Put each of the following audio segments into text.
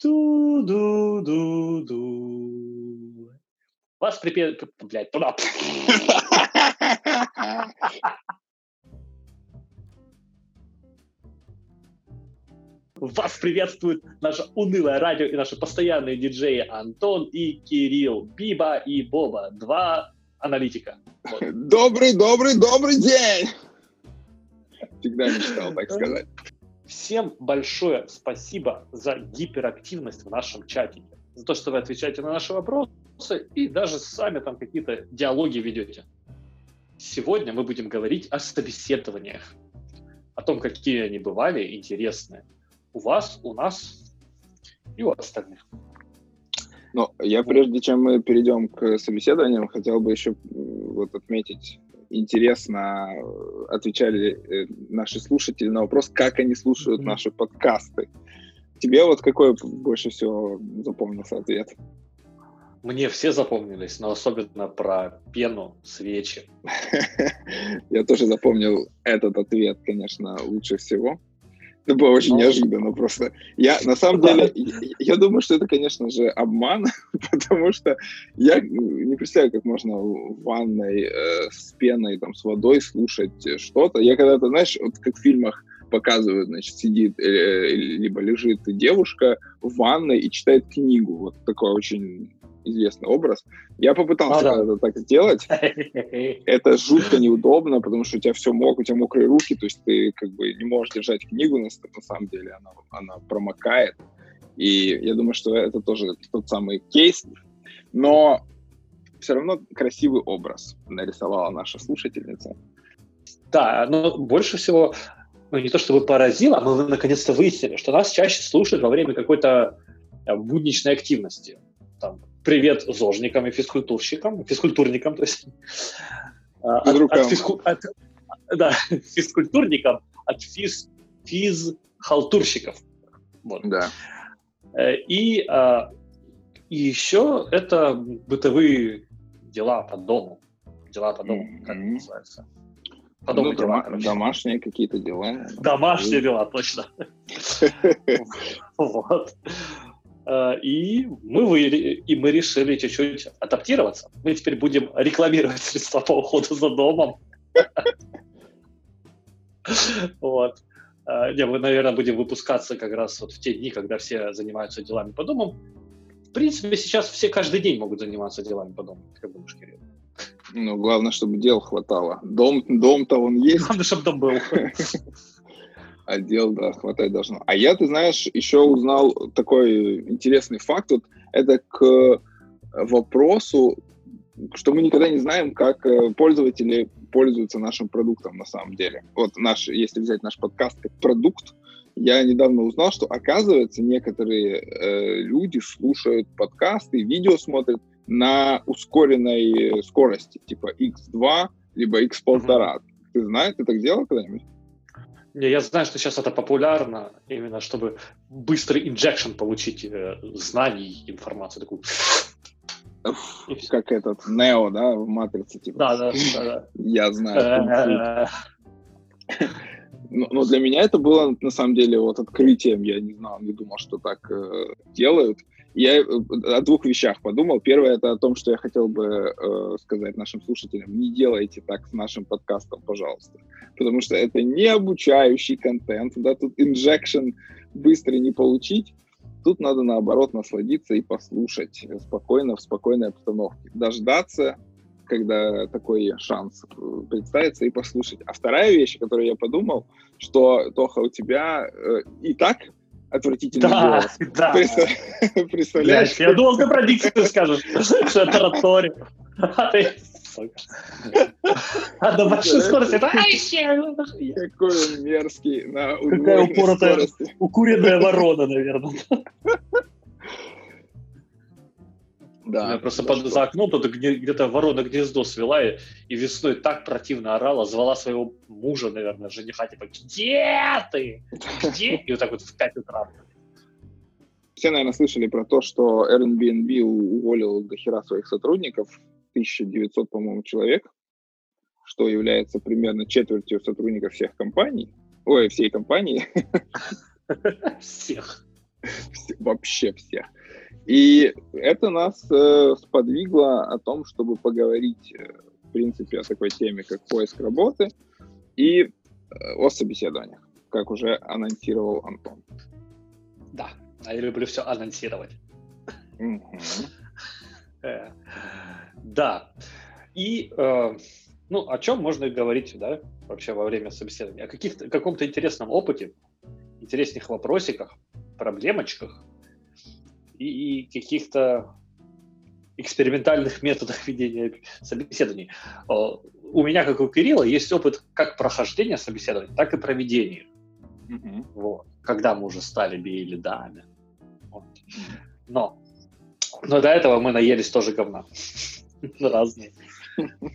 Ту-ду-ду-ду. Вас припе... Блядь, туда. Вас приветствует наше унылое радио и наши постоянные диджеи Антон и Кирилл, Биба и Боба, два аналитика. Вот. Добрый, добрый, добрый день! Всегда мечтал так сказать. Всем большое спасибо за гиперактивность в нашем чате, за то, что вы отвечаете на наши вопросы и даже сами там какие-то диалоги ведете. Сегодня мы будем говорить о собеседованиях, о том, какие они бывали интересные у вас, у нас и у остальных. Ну, я прежде чем мы перейдем к собеседованиям, хотел бы еще вот отметить, интересно отвечали э, наши слушатели на вопрос, как они слушают mm-hmm. наши подкасты. Тебе вот какой больше всего запомнился ответ? Мне все запомнились, но особенно про пену, свечи. Я тоже запомнил этот ответ, конечно, лучше всего. Это было очень Но... неожиданно просто. Я, на самом деле, я, думаю, что это, конечно же, обман, потому что я не представляю, как можно в ванной э, с пеной, там, с водой слушать что-то. Я когда-то, знаешь, вот как в фильмах показывают, значит, сидит, э, либо лежит девушка в ванной и читает книгу. Вот такой очень известный образ. Я попытался а, да. это так сделать. Это жутко неудобно, потому что у тебя все мокро, у тебя мокрые руки, то есть ты как бы не можешь держать книгу, на, на самом деле она, она промокает. И я думаю, что это тоже тот самый кейс. Но все равно красивый образ нарисовала наша слушательница. Да, но больше всего, ну не то чтобы поразило, а мы наконец-то выяснили, что нас чаще слушают во время какой-то э, будничной активности. Там, привет зожникам и физкультурщикам, физкультурникам, то есть а, от, от, физку, от, да, физкультурникам, от физ, физхалтурщиков. Вот. Да. Э, и, а, и еще это бытовые дела по дому. Дела по дому, mm-hmm. как это называется. По дому ну, дела, дома, домашние какие-то дела. Домашние дела, точно. Вот. Э, и мы, вы, и мы решили чуть-чуть адаптироваться. Мы теперь будем рекламировать средства по уходу за домом. Вот. Э, не, мы, наверное, будем выпускаться как раз вот в те дни, когда все занимаются делами по дому. В принципе, сейчас все каждый день могут заниматься делами по дому, как думаешь, Кирилл? Ну, главное, чтобы дел хватало. Дом, дом-то он есть. Главное, чтобы дом был. отдел, да, хватать должно. А я, ты знаешь, еще узнал такой интересный факт. Вот это к вопросу, что мы никогда не знаем, как э, пользователи пользуются нашим продуктом на самом деле. Вот наш, если взять наш подкаст как продукт, я недавно узнал, что оказывается некоторые э, люди слушают подкасты, видео смотрят на ускоренной скорости, типа x2 либо x1,5. Mm-hmm. Ты знаешь, ты так делал когда-нибудь? Не, я знаю, что сейчас это популярно, именно чтобы быстрый инжекшн получить э, знаний, информацию такую. Как этот Нео, да, в Матрице, типа. Да, да, да. Я знаю. Но, но для меня это было на самом деле вот открытием. Я не знал, не думал, что так э, делают. Я э, о двух вещах подумал. Первое это о том, что я хотел бы э, сказать нашим слушателям: не делайте так с нашим подкастом, пожалуйста, потому что это не обучающий контент, да, тут инжекшн быстро не получить. Тут надо наоборот насладиться и послушать спокойно в спокойной обстановке, дождаться, когда такой шанс э, представится и послушать. А вторая вещь, о которой я подумал, что Тоха у тебя э, и так отвратительный да, голос. Да, Представляешь? Я думал, ты про дикцию скажешь, что это тараторит. А на большой скорости Какой он мерзкий на Какая упоротая, укуренная ворона, наверное. Да. Я просто под, за окном тут где-то ворона гнездо свела и, и весной так противно орала, звала своего мужа, наверное, жениха, типа, где ты? Где? И вот так вот в 5 утра. Все, наверное, слышали про то, что Airbnb уволил до хера своих сотрудников, 1900, по-моему, человек, что является примерно четвертью сотрудников всех компаний, ой, всей компании. Всех. Вообще всех. И это нас э, сподвигло о том, чтобы поговорить, э, в принципе, о такой теме, как поиск работы и э, о собеседованиях, как уже анонсировал Антон. Да, а я люблю все анонсировать. Э, да. И, э, ну, о чем можно говорить, да, вообще во время собеседования? О каких-то, каком-то интересном опыте, интересных вопросиках, проблемочках и, и каких-то экспериментальных методах ведения собеседований. У меня, как у Кирилла, есть опыт как прохождения собеседования, так и проведения. Mm-hmm. Вот. Когда мы уже стали би-лидами. Вот. Но, но до этого мы наелись тоже говна. Разные.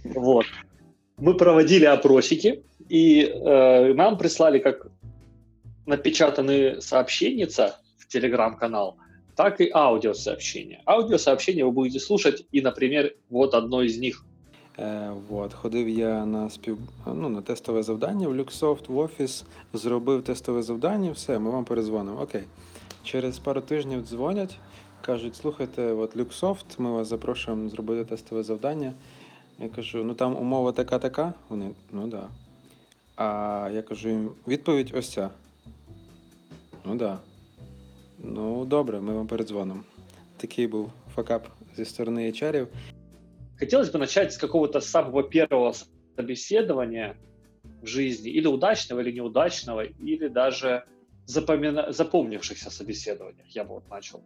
Вот. Мы проводили опросики, и э, нам прислали как напечатанные сообщенница в телеграм-канал, так и аудиосообщения. Аудиосообщения вы будете слушать, и, например, вот одно из них. Е, вот. Ходив я на спів... ну, на тестове завдання в Люксофт, в офіс, зробив тестове завдання, все, ми вам перезвонимо. Окей. Через пару тижнів дзвонять, кажуть, слухайте, от Люксофт, ми вас запрошуємо зробити тестове завдання. Я кажу, ну там умова така-така. Вони, ну. Да. А я кажу їм, відповідь ось ця. Ну. Да. Ну, добре, ми вам передзвонимо. Такий був факап зі сторони HR. Хотелось бы начать с какого-то самого первого собеседования в жизни, или удачного, или неудачного, или даже запомина... запомнившихся собеседованиях. Я бы вот начал.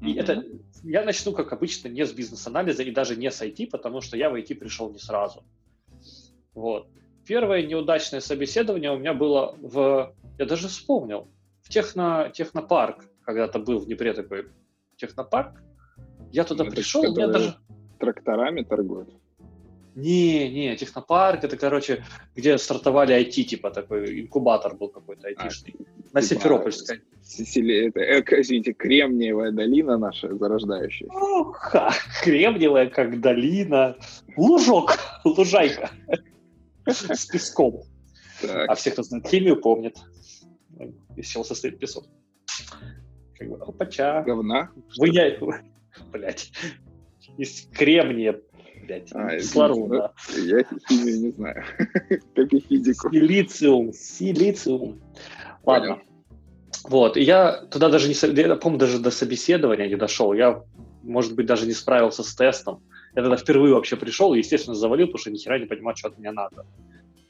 И mm-hmm. это я начну, как обычно, не с бизнес-анализа и даже не с IT, потому что я в IT пришел не сразу. Вот. Первое неудачное собеседование у меня было в... Я даже вспомнил. В техно, технопарк когда-то был в Днепре такой технопарк. Я туда это пришел, у меня даже... Тракторами торгуют? Не, не, технопарк, это, короче, где стартовали IT, типа такой инкубатор был какой-то айтишный. А, на Симферопольской. Это, э, извините, Кремниевая долина наша зарождающаяся. Ну, ха, Кремниевая, как долина. Лужок, лужайка с песком. Так. А все, кто знает химию, помнят, из чего состоит песок. Как бы, опача. Говна? Вы, блядь, из кремния, блядь, а, кислорода. Я химию не знаю, как и физику. Силициум, силициум. Ладно. Понял. Вот, и я туда даже не, я помню, даже до собеседования не дошел. Я, может быть, даже не справился с тестом. Я тогда впервые вообще пришел и, естественно, завалил, потому что ни хера не понимал, что от меня надо.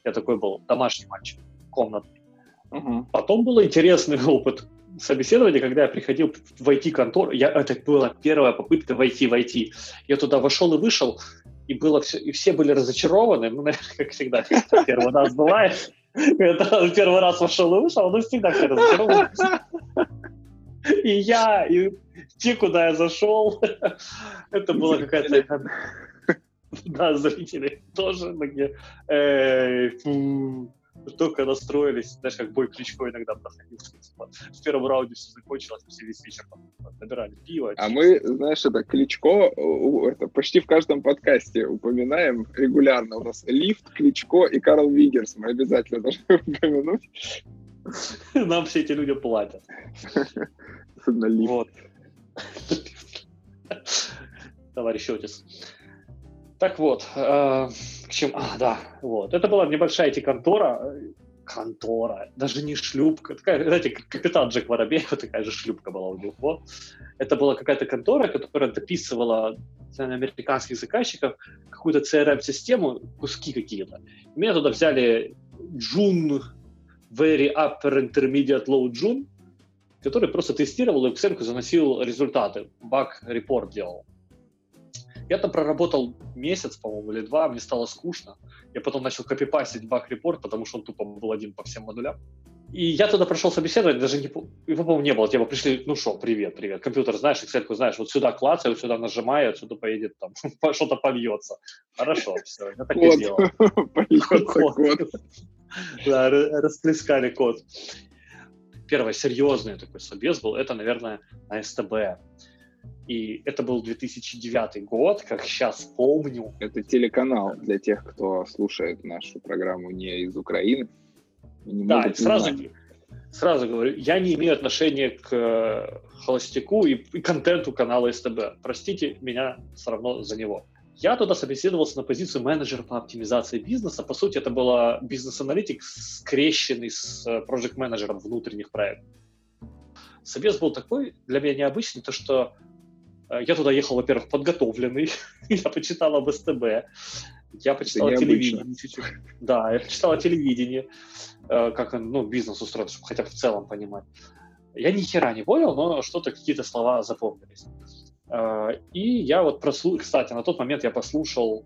Я такой был домашний мальчик, комнатный. Угу. Потом был интересный опыт собеседования, когда я приходил в IT-контору. Я, это была первая попытка войти в IT. Я туда вошел и вышел, и было все, и все были разочарованы. Ну, наверное, как всегда, первый раз бывает. Когда первый раз вошел и вышел, ну, всегда все разочарованы. И я, и те, куда я зашел, это была какая-то... Да, зрители тоже такие только настроились, знаешь, как бой Кличко иногда проходил. Типа, в первом раунде все закончилось, все весь вечер там, набирали пиво. А мы, знаешь, это Кличко это почти в каждом подкасте упоминаем регулярно. У нас Лифт, Кличко и Карл Вигерс. Мы обязательно должны упомянуть. Нам все эти люди платят. Особенно Лифт. Вот. Товарищ Отис. Так вот, э, чему? А, да, вот. Это была небольшая эти контора, контора, даже не шлюпка, такая, знаете, капитан Джек Воробей, вот такая же шлюпка была у него. Это была какая-то контора, которая дописывала для американских заказчиков какую-то CRM-систему, куски какие-то. Меня туда взяли June, Very Upper Intermediate Low June, который просто тестировал и в Excel заносил результаты, баг-репорт делал. Я там проработал месяц, по-моему, или два, мне стало скучно. Я потом начал копипастить баг-репорт, потому что он тупо был один по всем модулям. И я туда прошел собеседовать, даже не, его, по-моему, не было. Типа пришли, ну что, привет, привет. Компьютер, знаешь, Excel, знаешь, вот сюда клацаю, сюда нажимаю, отсюда поедет там, что-то польется. Хорошо, все, я так и сделал. Польется. Да, расплескали код. Первый серьезный такой собес был, это, наверное, на СТБ. И это был 2009 год, как сейчас помню. Это телеканал для тех, кто слушает нашу программу не из Украины. Не да, сразу, сразу говорю, я не имею отношения к э, холостяку и, и контенту канала СТБ. Простите меня все равно за него. Я туда собеседовался на позицию менеджера по оптимизации бизнеса. По сути, это была бизнес-аналитик, скрещенный с э, проект-менеджером внутренних проектов. Собес был такой для меня необычный, то что я туда ехал, во-первых, подготовленный, я почитал об СТБ, я почитал о телевидении чуть-чуть. Да, я почитал о телевидении, э, как ну, бизнес устроен, чтобы хотя бы в целом понимать. Я ни хера не понял, но что-то, какие-то слова запомнились. Э, и я вот прослушал, кстати, на тот момент я послушал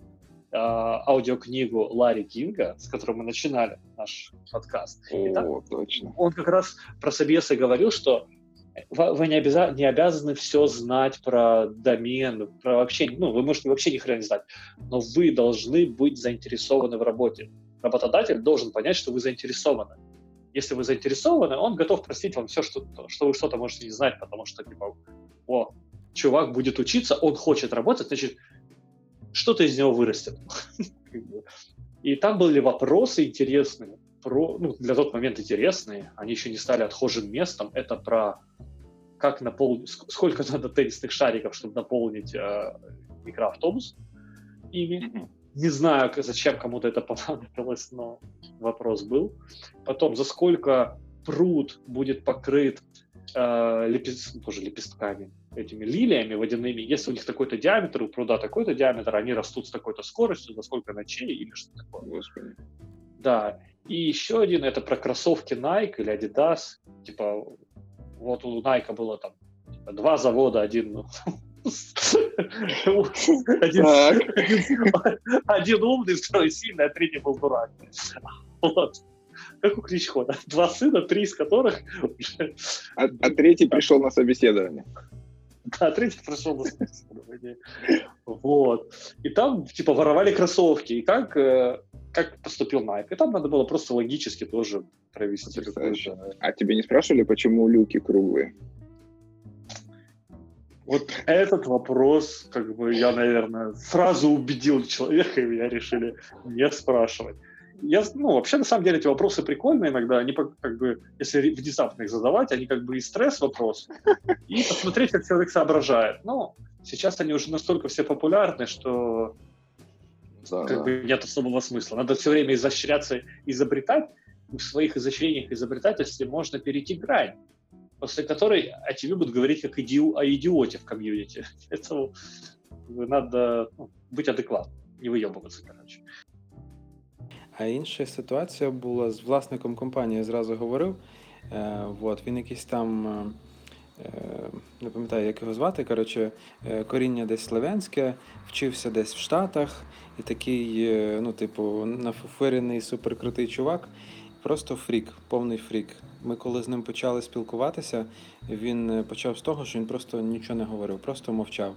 э, аудиокнигу Ларри Кинга, с которой мы начинали наш подкаст. О, там, точно. Он как раз про собесы говорил, что вы не, обяза- не обязаны все знать про домен, про вообще, ну, вы можете вообще ни хрена не знать, но вы должны быть заинтересованы в работе. Работодатель должен понять, что вы заинтересованы. Если вы заинтересованы, он готов простить вам все, что, что вы что-то можете не знать, потому что, типа, о, чувак будет учиться, он хочет работать, значит, что-то из него вырастет. И там были вопросы интересные, про, ну, для тот момент интересные, они еще не стали отхожим местом, это про как наполнить, сколько надо теннисных шариков, чтобы наполнить э, микроавтобус ими. Не знаю, зачем кому-то это понадобилось, но вопрос был. Потом, за сколько пруд будет покрыт э, лепест... Ну, тоже лепестками, этими лилиями водяными, если у них такой-то диаметр, у пруда такой-то диаметр, они растут с такой-то скоростью, за сколько ночей или что такое. Господи. Да. И еще один, это про кроссовки Nike или Adidas. Типа, вот у Nike было там типа, два завода, один ну, один, умный, второй сильный, а третий был дурак. Вот. Как у Кличко, Два сына, три из которых... А, а третий пришел на собеседование. Да, третий пришел на собеседование. Вот. И там, типа, воровали кроссовки. И как, э, как поступил Nike? И там надо было просто логически тоже провести А тебе не спрашивали, почему люки круглые? Вот этот вопрос, как бы я, наверное, сразу убедил человека, и меня решили не спрашивать. Я, ну, вообще, на самом деле, эти вопросы прикольные иногда. Они, как бы, если внезапно их задавать, они как бы и стресс-вопрос, и посмотреть, как человек соображает. Но сейчас они уже настолько все популярны, что да, как да. бы нет особого смысла. Надо все время изощряться, изобретать. В своих изощрениях, изобретательстве можно перейти грань, после которой о тебе будут говорить как иди... о идиоте в комьюнити. Поэтому надо ну, быть адекватным, не выебываться, короче. А інша ситуація була з власником компанії, я зразу говорив. Е, от, Він якийсь там, е, не пам'ятаю, як його звати. коротше, е, Коріння десь славянське, вчився десь в Штатах, і такий, е, ну, типу, нафуфирений суперкрутий чувак. Просто фрік, повний фрік. Ми коли з ним почали спілкуватися, він е, почав з того, що він просто нічого не говорив, просто мовчав.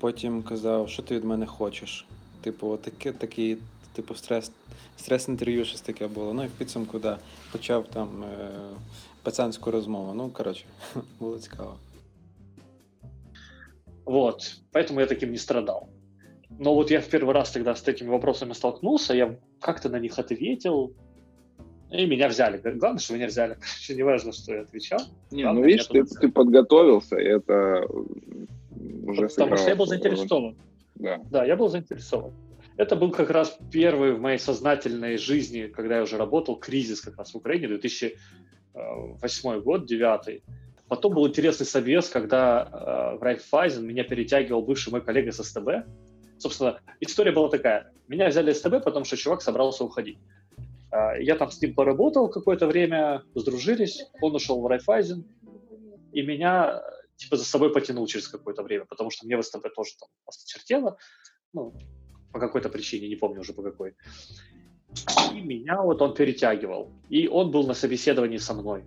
Потім казав, що ти від мене хочеш. Типу, таке, такий типу, стрес стрес-інтерв'ю щось таке було. Ну і в підсумку, да, почав там е, пацанську розмову. Ну, коротше, було цікаво. Вот, поэтому я таким не страдал. Но вот я в первый раз тогда с такими вопросами столкнулся, я как-то на них ответил, и меня взяли. Главное, что меня взяли. Еще не важно, что я отвечал. Не, Главное, ну видишь, ты, ты подготовился, и это уже Потому что я был заинтересован. Да. да, я был заинтересован. Это был как раз первый в моей сознательной жизни, когда я уже работал, кризис как раз в Украине, 2008 год, 2009. Потом был интересный собес, когда э, в Райфайзен меня перетягивал бывший мой коллега с СТБ. Собственно, история была такая. Меня взяли СТБ, потому что чувак собрался уходить. Э, я там с ним поработал какое-то время, сдружились, он ушел в Райфайзен, и меня типа за собой потянул через какое-то время, потому что мне в СТБ тоже там осточертело. Ну, по какой-то причине, не помню уже по какой. И меня вот он перетягивал. И он был на собеседовании со мной.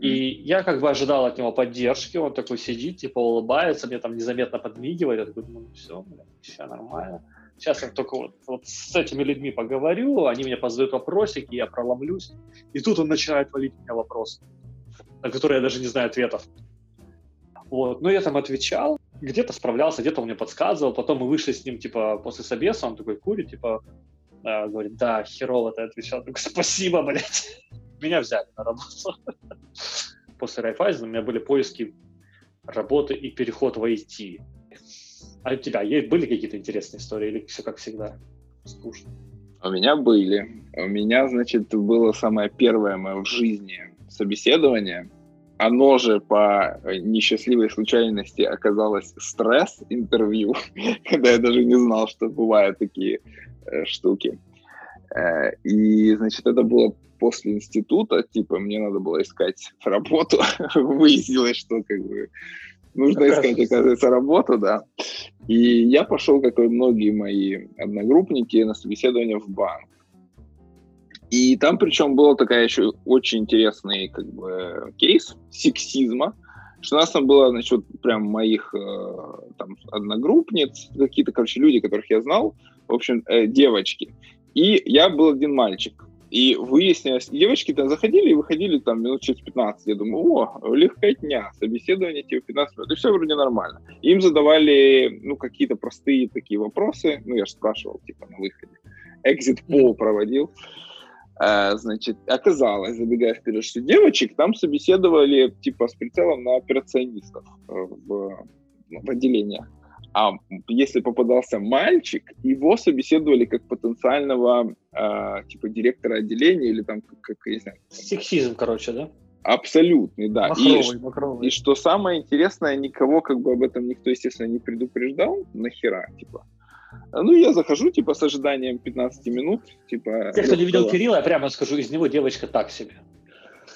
И я как бы ожидал от него поддержки, он такой сидит, типа улыбается, мне там незаметно подмигивает, я такой, ну все, бля, все нормально. Сейчас я только вот, вот с этими людьми поговорю, они мне позадают вопросики, я проломлюсь. И тут он начинает валить меня вопросы, на которые я даже не знаю ответов. Вот, но я там отвечал, где-то справлялся, где-то он мне подсказывал, потом мы вышли с ним, типа, после собеса, он такой курит, типа, э, говорит, да, херово ты отвечал, такой, спасибо, блядь. меня взяли на работу. После Райфайзена у меня были поиски работы и переход в IT. А у тебя были какие-то интересные истории или все как всегда? Скучно. У меня были. У меня, значит, было самое первое мое в жизни собеседование. Оно же по несчастливой случайности оказалось стресс-интервью, когда я даже не знал, что бывают такие э, штуки. Э, и, значит, это было после института, типа, мне надо было искать работу. Выяснилось, что как бы нужно искать, оказывается, работу, да. И я пошел, как и многие мои одногруппники, на собеседование в банк. И там причем был такая еще очень интересный как бы кейс сексизма, что у нас там было, значит, вот прям моих э, там одногруппниц, какие-то, короче, люди, которых я знал, в общем, э, девочки. И я был один мальчик. И выяснилось, девочки там заходили и выходили там минут через 15. Я думаю, о, легкотня, собеседование тебе 15 минут. И все вроде нормально. Им задавали, ну, какие-то простые такие вопросы. Ну, я же спрашивал, типа, на выходе. Poll проводил. А, значит, оказалось, забегая вперед, что девочек там собеседовали, типа, с прицелом на операционистов э, в, в отделениях. А если попадался мальчик, его собеседовали как потенциального э, типа директора отделения или там как, как я не знаю. Сексизм, короче, да? Абсолютный, да. Махровый, и, махровый. и что самое интересное, никого как бы об этом никто, естественно, не предупреждал. Нахера, типа. Ну, я захожу, типа, с ожиданием 15 минут, типа... Те, кто не видел Кирилла, я прямо скажу, из него девочка так себе.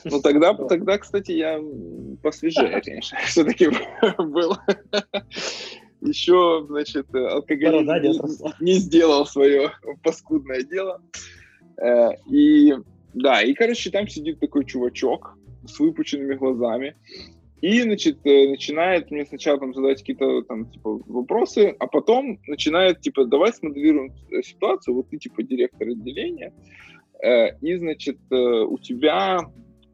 Ну, тогда, тогда, кстати, я посвежее, конечно, все-таки был еще, значит, алкоголизм не, не сделал свое паскудное дело. Э, и да, и, короче, там сидит такой чувачок с выпученными глазами. И, значит, э, начинает мне сначала там задать какие-то там, типа, вопросы, а потом начинает, типа, давай смоделируем э, ситуацию, вот ты, типа, директор отделения, и, значит, у тебя,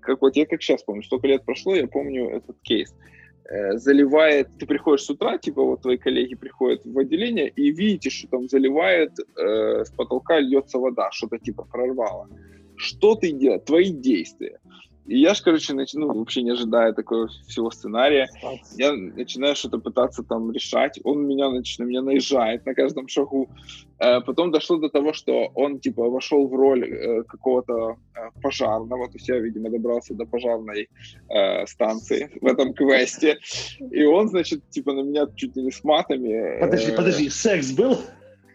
как вот я как сейчас помню, столько лет прошло, я помню этот кейс. Э, заливает, ты приходишь с утра, типа вот твои коллеги приходят в отделение и видите, что там заливает, э, с потолка льется вода, что-то типа прорвало. Что ты делаешь? Твои действия. И я же, короче, начну, вообще не ожидая такого всего сценария, я начинаю что-то пытаться там решать, он меня, значит, на меня наезжает на каждом шагу. Э, потом дошло до того, что он, типа, вошел в роль э, какого-то э, пожарного, то есть я, видимо, добрался до пожарной э, станции в этом квесте, и он, значит, типа, на меня чуть ли не с матами... Подожди, подожди, секс был?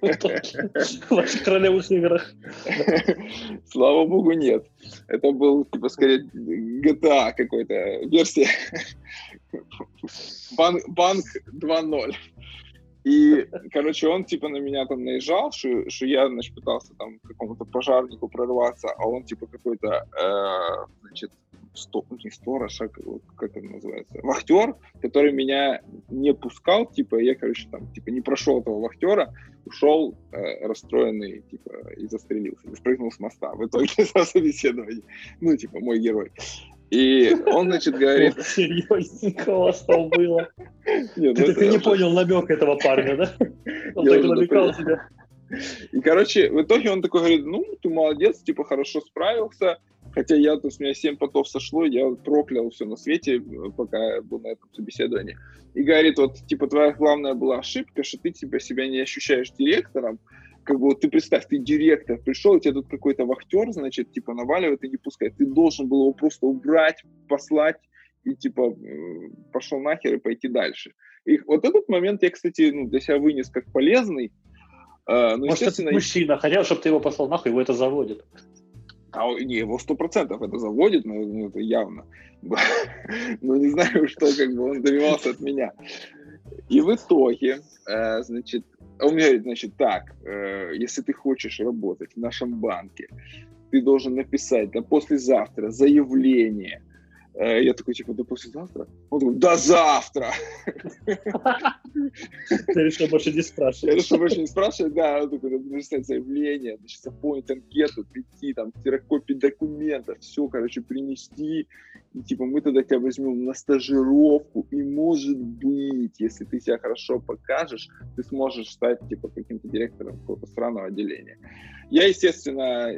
В ваших королевых играх. Слава богу, нет. Это был, типа, скорее, GTA какой-то версия. Банк, банк 2.0. И, короче, он типа на меня там наезжал, что, что я, значит, пытался там какому-то пожарнику прорваться, а он типа какой-то, э, значит, сто, не сторож, а как это называется, вахтер, который меня не пускал, типа, я, короче, там, типа, не прошел этого вахтера, ушел э, расстроенный, типа, и застрелился, и спрыгнул с моста в итоге за собеседование. Ну, типа, мой герой. И он, значит, говорит... Серьезненько у вас там было. Ну, ты не понял намек этого парня, да? Он так намекал тебя. И, короче, в итоге он такой говорит, ну, ты молодец, типа, хорошо справился, Хотя я, то есть, у меня 7 потов сошло, я проклял все на свете, пока был на этом собеседовании. И говорит, вот, типа, твоя главная была ошибка, что ты типа, себя не ощущаешь директором, как бы вот ты представь, ты директор, пришел, у тебя тут какой-то вахтер, значит, типа наваливает и не пускает. Ты должен был его просто убрать, послать и типа пошел нахер и пойти дальше. И вот этот момент я, кстати, ну, для себя вынес как полезный. Э, ну, Может, естественно... это мужчина хотел, чтобы ты его послал нахуй, его это заводит. А не, его сто процентов это заводит, но ну, это явно. Но не знаю, что как бы он добивался от меня. И в итоге, э, значит, он мне говорит, значит, так, э, если ты хочешь работать в нашем банке, ты должен написать до послезавтра заявление я такой, типа, до послезавтра? Он такой, до завтра! Ты решил больше не спрашивать. Я решил больше не спрашивать, да. Он такой, надо написать заявление, значит, заполнить анкету, прийти, там, ксерокопии документов, все, короче, принести. И, типа, мы тогда тебя возьмем на стажировку, и, может быть, если ты себя хорошо покажешь, ты сможешь стать, типа, каким-то директором какого-то странного отделения. Я, естественно,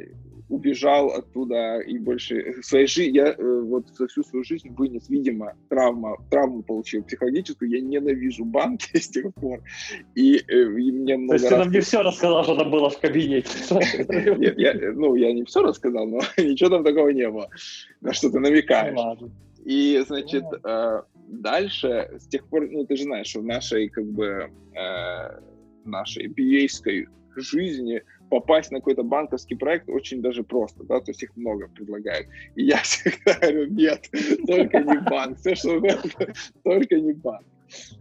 убежал оттуда и больше своей жизни, я э, вот за всю свою жизнь вынес, видимо, травма, травму получил психологическую, я ненавижу банки с тех пор, и, э, и мне много То есть раз... ты нам не все рассказал, что там было в кабинете? Нет, я, ну, я не все рассказал, но ничего там такого не было, на что ты намекаешь. И, значит, э, дальше, с тех пор, ну, ты же знаешь, что в нашей, как бы, э, нашей ba жизни попасть на какой-то банковский проект очень даже просто, да, то есть их много предлагают. И я всегда говорю, нет, только не банк, все, что угодно, только не банк.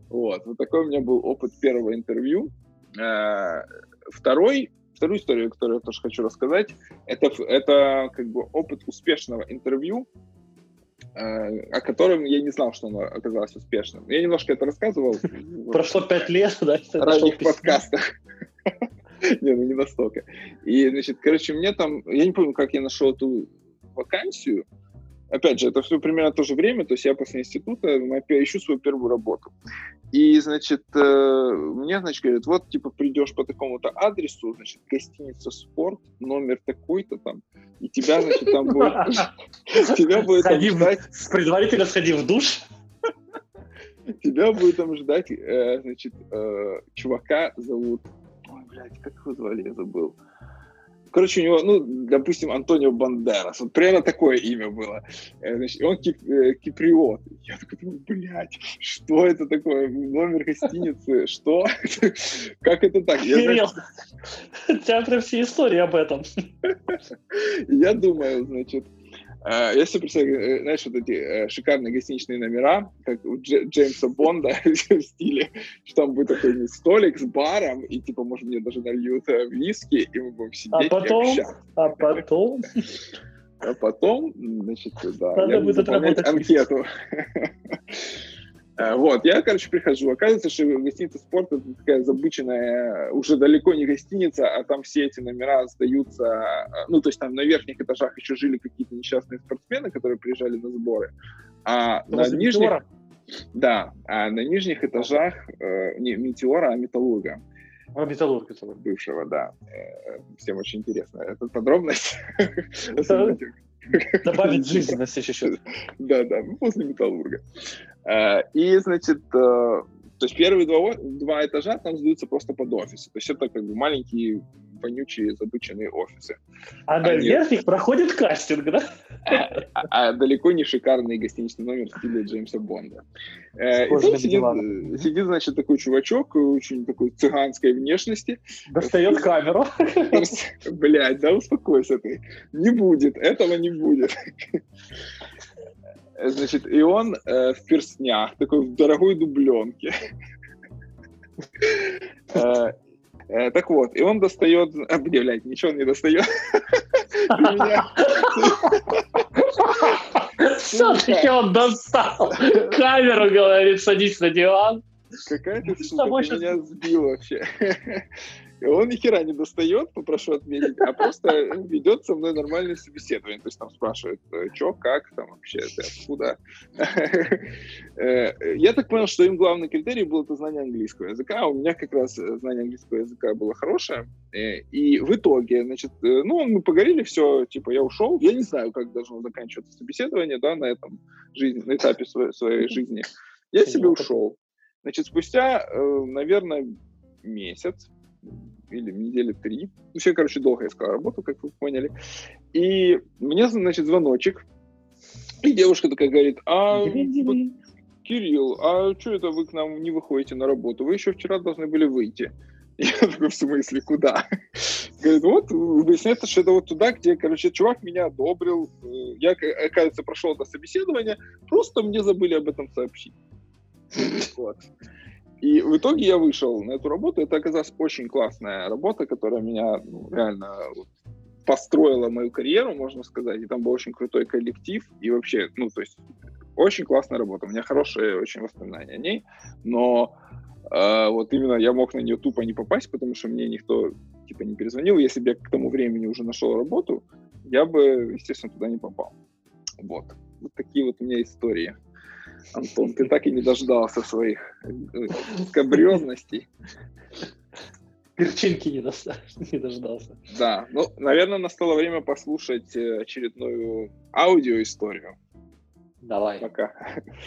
Вот, вот такой у меня был опыт первого интервью. Э, второй, вторую историю, которую я тоже хочу рассказать, это, это как бы опыт успешного интервью, э, о котором я не знал, что оно оказалось успешным. Я немножко это рассказывал. Прошло пять лет, да? В ранних подкастах. Не, ну не настолько. И, значит, короче, мне там, я не помню, как я нашел эту вакансию. Опять же, это все примерно то же время, то есть я после института ищу свою первую работу. И, значит, э, мне, значит, говорят, вот, типа, придешь по такому-то адресу, значит, гостиница «Спорт», номер такой-то там, и тебя, значит, там будет... Тебя будет там ждать... Предварительно сходи в душ. Тебя будет там ждать, э, значит, э, чувака зовут блядь, как его звали, я забыл. Короче, у него, ну, допустим, Антонио Бандерас. Вот примерно такое имя было. Э, значит, он кип, э, киприот. Я такой думаю, блядь, что это такое? Номер гостиницы, что? Как это так? Кирилл, у тебя прям все истории об этом. Я думаю, значит, Uh, я себе представляю, знаешь, вот эти uh, шикарные гостиничные номера, как у Дж- Джеймса Бонда в стиле, что там будет такой столик с баром, и типа, может, мне даже нальют uh, виски, и мы будем сидеть а потом, и общаться. А потом? А потом, значит, да, Надо я буду заполнять анкету. Э, Вот, я, короче, прихожу. Оказывается, что гостиница спорт это такая забыченная, уже далеко не гостиница, а там все эти номера сдаются, э, ну, то есть там на верхних этажах еще жили какие-то несчастные спортсмены, которые приезжали на сборы, а на Возле нижних... Метеора? Да, а на нижних этажах э, не Метеора, а Металлурга А, Металлург, Металлург. бывшего, да. Э, Всем очень интересно. Это подробность. Добавить жизненности чуть-чуть. Да, да, ну, после металлурга. Э, И, значит, э, то есть первые два, два этажа там сдаются просто под офисы. То есть это как бы маленькие, вонючие, забыченные офисы. А на Они- верхних проходит кастинг, да? А, а далеко не шикарный гостиничный номер в стиле Джеймса Бонда. Э, И сидит, э, сидит, значит, такой чувачок, очень такой цыганской внешности. Достает камеру. Блять, да успокойся ты. Не будет, этого не будет. Значит, и он э, в перстнях, такой в дорогой дубленке. Э, э, Так вот, и он достает... А, блядь, ничего он не достает. Все-таки он достал. Камеру, говорит, садись на диван. Какая ты сука, меня сбил вообще. Он ни хера не достает, попрошу отметить, а просто ведет со мной нормальное собеседование. То есть там спрашивает, что, как, там вообще, ты откуда. Э, Я так понял, что им главный критерий был это знание английского языка, а у меня как раз э, знание английского языка было хорошее. Э, И в итоге, значит, э, ну, мы поговорили, все, типа, я ушел. Я не знаю, как должно заканчиваться собеседование, да, на этом жизни, на этапе своей, своей жизни. Я себе ушел. Значит, спустя, э, наверное, месяц или недели три, все, короче, долго я искал работу, как вы поняли, и мне, значит, звоночек, и девушка такая говорит, а, Кирилл, а что это вы к нам не выходите на работу? Вы еще вчера должны были выйти. Я такой, в смысле, куда? Говорит, вот, выясняется, что это вот туда, где, короче, чувак меня одобрил. Э, Я, оказывается, прошел это собеседование, просто мне забыли об этом сообщить. Вот. И в итоге я вышел на эту работу. Это оказалась очень классная работа, которая меня ну, реально построила мою карьеру, можно сказать. И там был очень крутой коллектив. И вообще, ну, то есть, очень классная работа. У меня хорошие очень воспоминания о ней. Но э, вот именно я мог на нее тупо не попасть, потому что мне никто типа не перезвонил. Если бы я к тому времени уже нашел работу, я бы, естественно, туда не попал. Вот. Вот такие вот у меня истории. Антон, ты так и не дождался своих э, скабрезностей. перчинки не, доста... не дождался. Да, ну, наверное, настало время послушать э, очередную аудиоисторию. Давай. Пока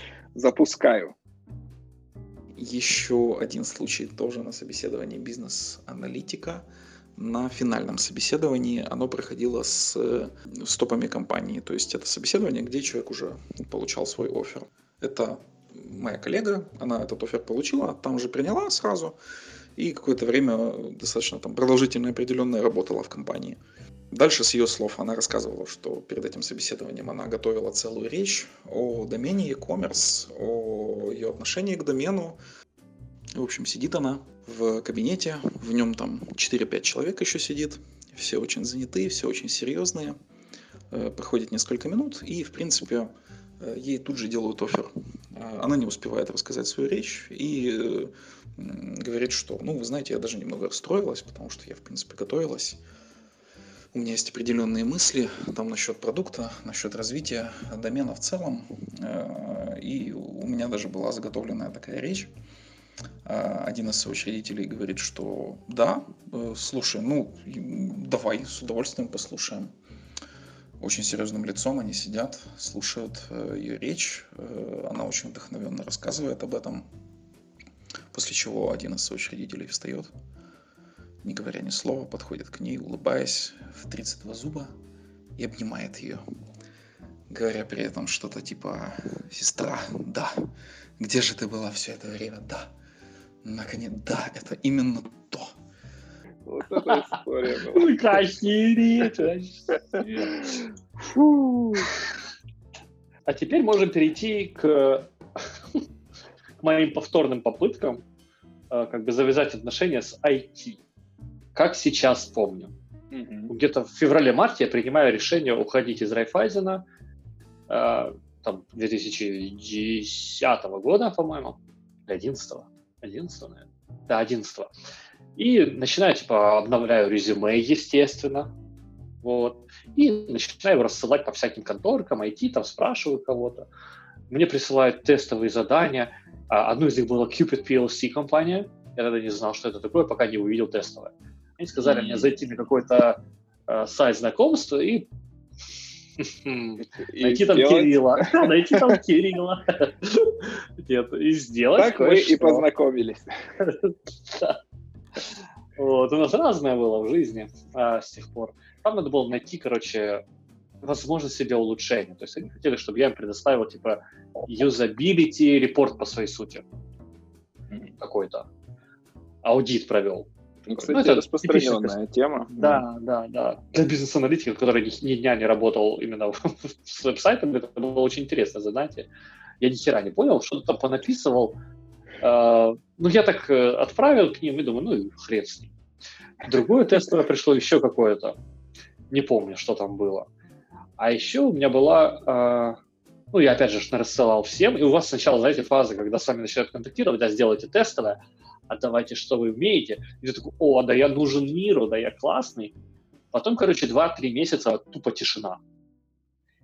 запускаю. Еще один случай тоже на собеседовании бизнес-аналитика. На финальном собеседовании оно проходило с стопами компании. То есть это собеседование, где человек уже получал свой офер. Это моя коллега, она этот офер получила, там же приняла сразу и какое-то время достаточно там продолжительно определенное работала в компании. Дальше с ее слов она рассказывала, что перед этим собеседованием она готовила целую речь о домене e-commerce, о ее отношении к домену. В общем, сидит она в кабинете, в нем там 4-5 человек еще сидит, все очень заняты, все очень серьезные. Э, проходит несколько минут, и, в принципе, ей тут же делают офер. Э, она не успевает рассказать свою речь и говорит, что, ну, вы знаете, я даже немного расстроилась, потому что я, в принципе, готовилась. У меня есть определенные мысли там насчет продукта, насчет развития домена в целом. Э, и у меня даже была заготовленная такая речь. Э, один из соучредителей говорит, что да, э, слушай, ну, давай, с удовольствием послушаем. Очень серьезным лицом они сидят, слушают ее речь. Она очень вдохновенно рассказывает об этом. После чего один из соучредителей встает, не говоря ни слова, подходит к ней, улыбаясь в 32 зуба и обнимает ее, говоря при этом что-то типа «Сестра, да, где же ты была все это время? Да, наконец, да, это именно то». Вот эта история была. А теперь можем перейти к к моим повторным попыткам э, как бы завязать отношения с IT. Как сейчас помню. Mm-hmm. Где-то в феврале-марте я принимаю решение уходить из Райфайзена э, там 2010 года, по-моему, 11 11 наверное. Да, 11 И начинаю, типа, обновляю резюме, естественно. Вот. И начинаю рассылать по всяким конторкам, IT, там спрашиваю кого-то. Мне присылают тестовые задания. А, одну из них была Cupid PLC компания. Я тогда не знал, что это такое, пока не увидел тестовое. Они сказали мне зайти на какой-то э, сайт знакомств и найти там Кирилла. Найти там Кирилла. И сделать Так мы и познакомились. Вот, у нас разное было в жизни а, с тех пор. Там надо было найти, короче, возможность себе улучшения. То есть они хотели, чтобы я им предоставил, типа, юзабилити репорт по своей сути. Какой-то. Аудит провел. Ну, кстати, ну, это распространенная тема. Да, да, да. Для бизнес-аналитика, который ни, ни дня не работал именно с веб-сайтом, это было очень интересное задание. Я ни хера не понял, что-то там понаписывал. Uh, ну, я так uh, отправил к ним и думаю, ну, хрен с ним. Другое тестовое пришло еще какое-то. Не помню, что там было. А еще у меня была, э, ну, я опять же рассылал всем, и у вас сначала, знаете, фаза, когда с вами начинают контактировать, да, сделайте тестовое, а давайте, что вы умеете. И ты такой, о, да я нужен миру, да я классный. Потом, короче, 2-3 месяца тупо тишина.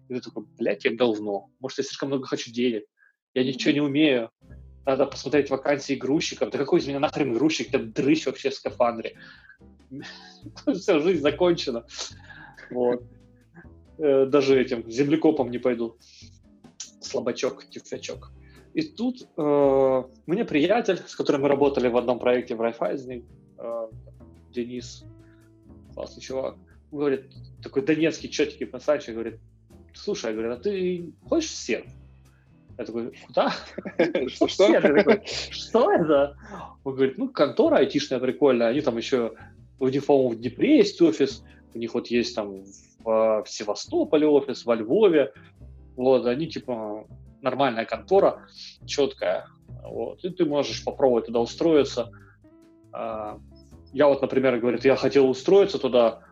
И ты такой, блядь, я говно. Может, я слишком много хочу денег. Я ничего не умею. Надо посмотреть вакансии грузчиков. Да какой из меня нахрен грузчик? Я дрыщ вообще в скафандре. Все, жизнь закончена. Вот. Э, даже этим землекопом не пойду. Слабачок, тюфячок. И тут э, мне приятель, с которым мы работали в одном проекте в Райфайзене, э, Денис, классный чувак, говорит, такой донецкий четкий пацанчик, говорит, слушай, говорит, а ты хочешь серф? Я такой, куда? Что? Что это? Он говорит, ну, контора айтишная прикольная, они там еще, у них, по-моему, в Днепре есть офис, у них вот есть там в Севастополе офис, во Львове. Вот, они типа нормальная контора, четкая. Вот, и ты можешь попробовать туда устроиться. А, я вот, например, говорит, я хотел устроиться туда,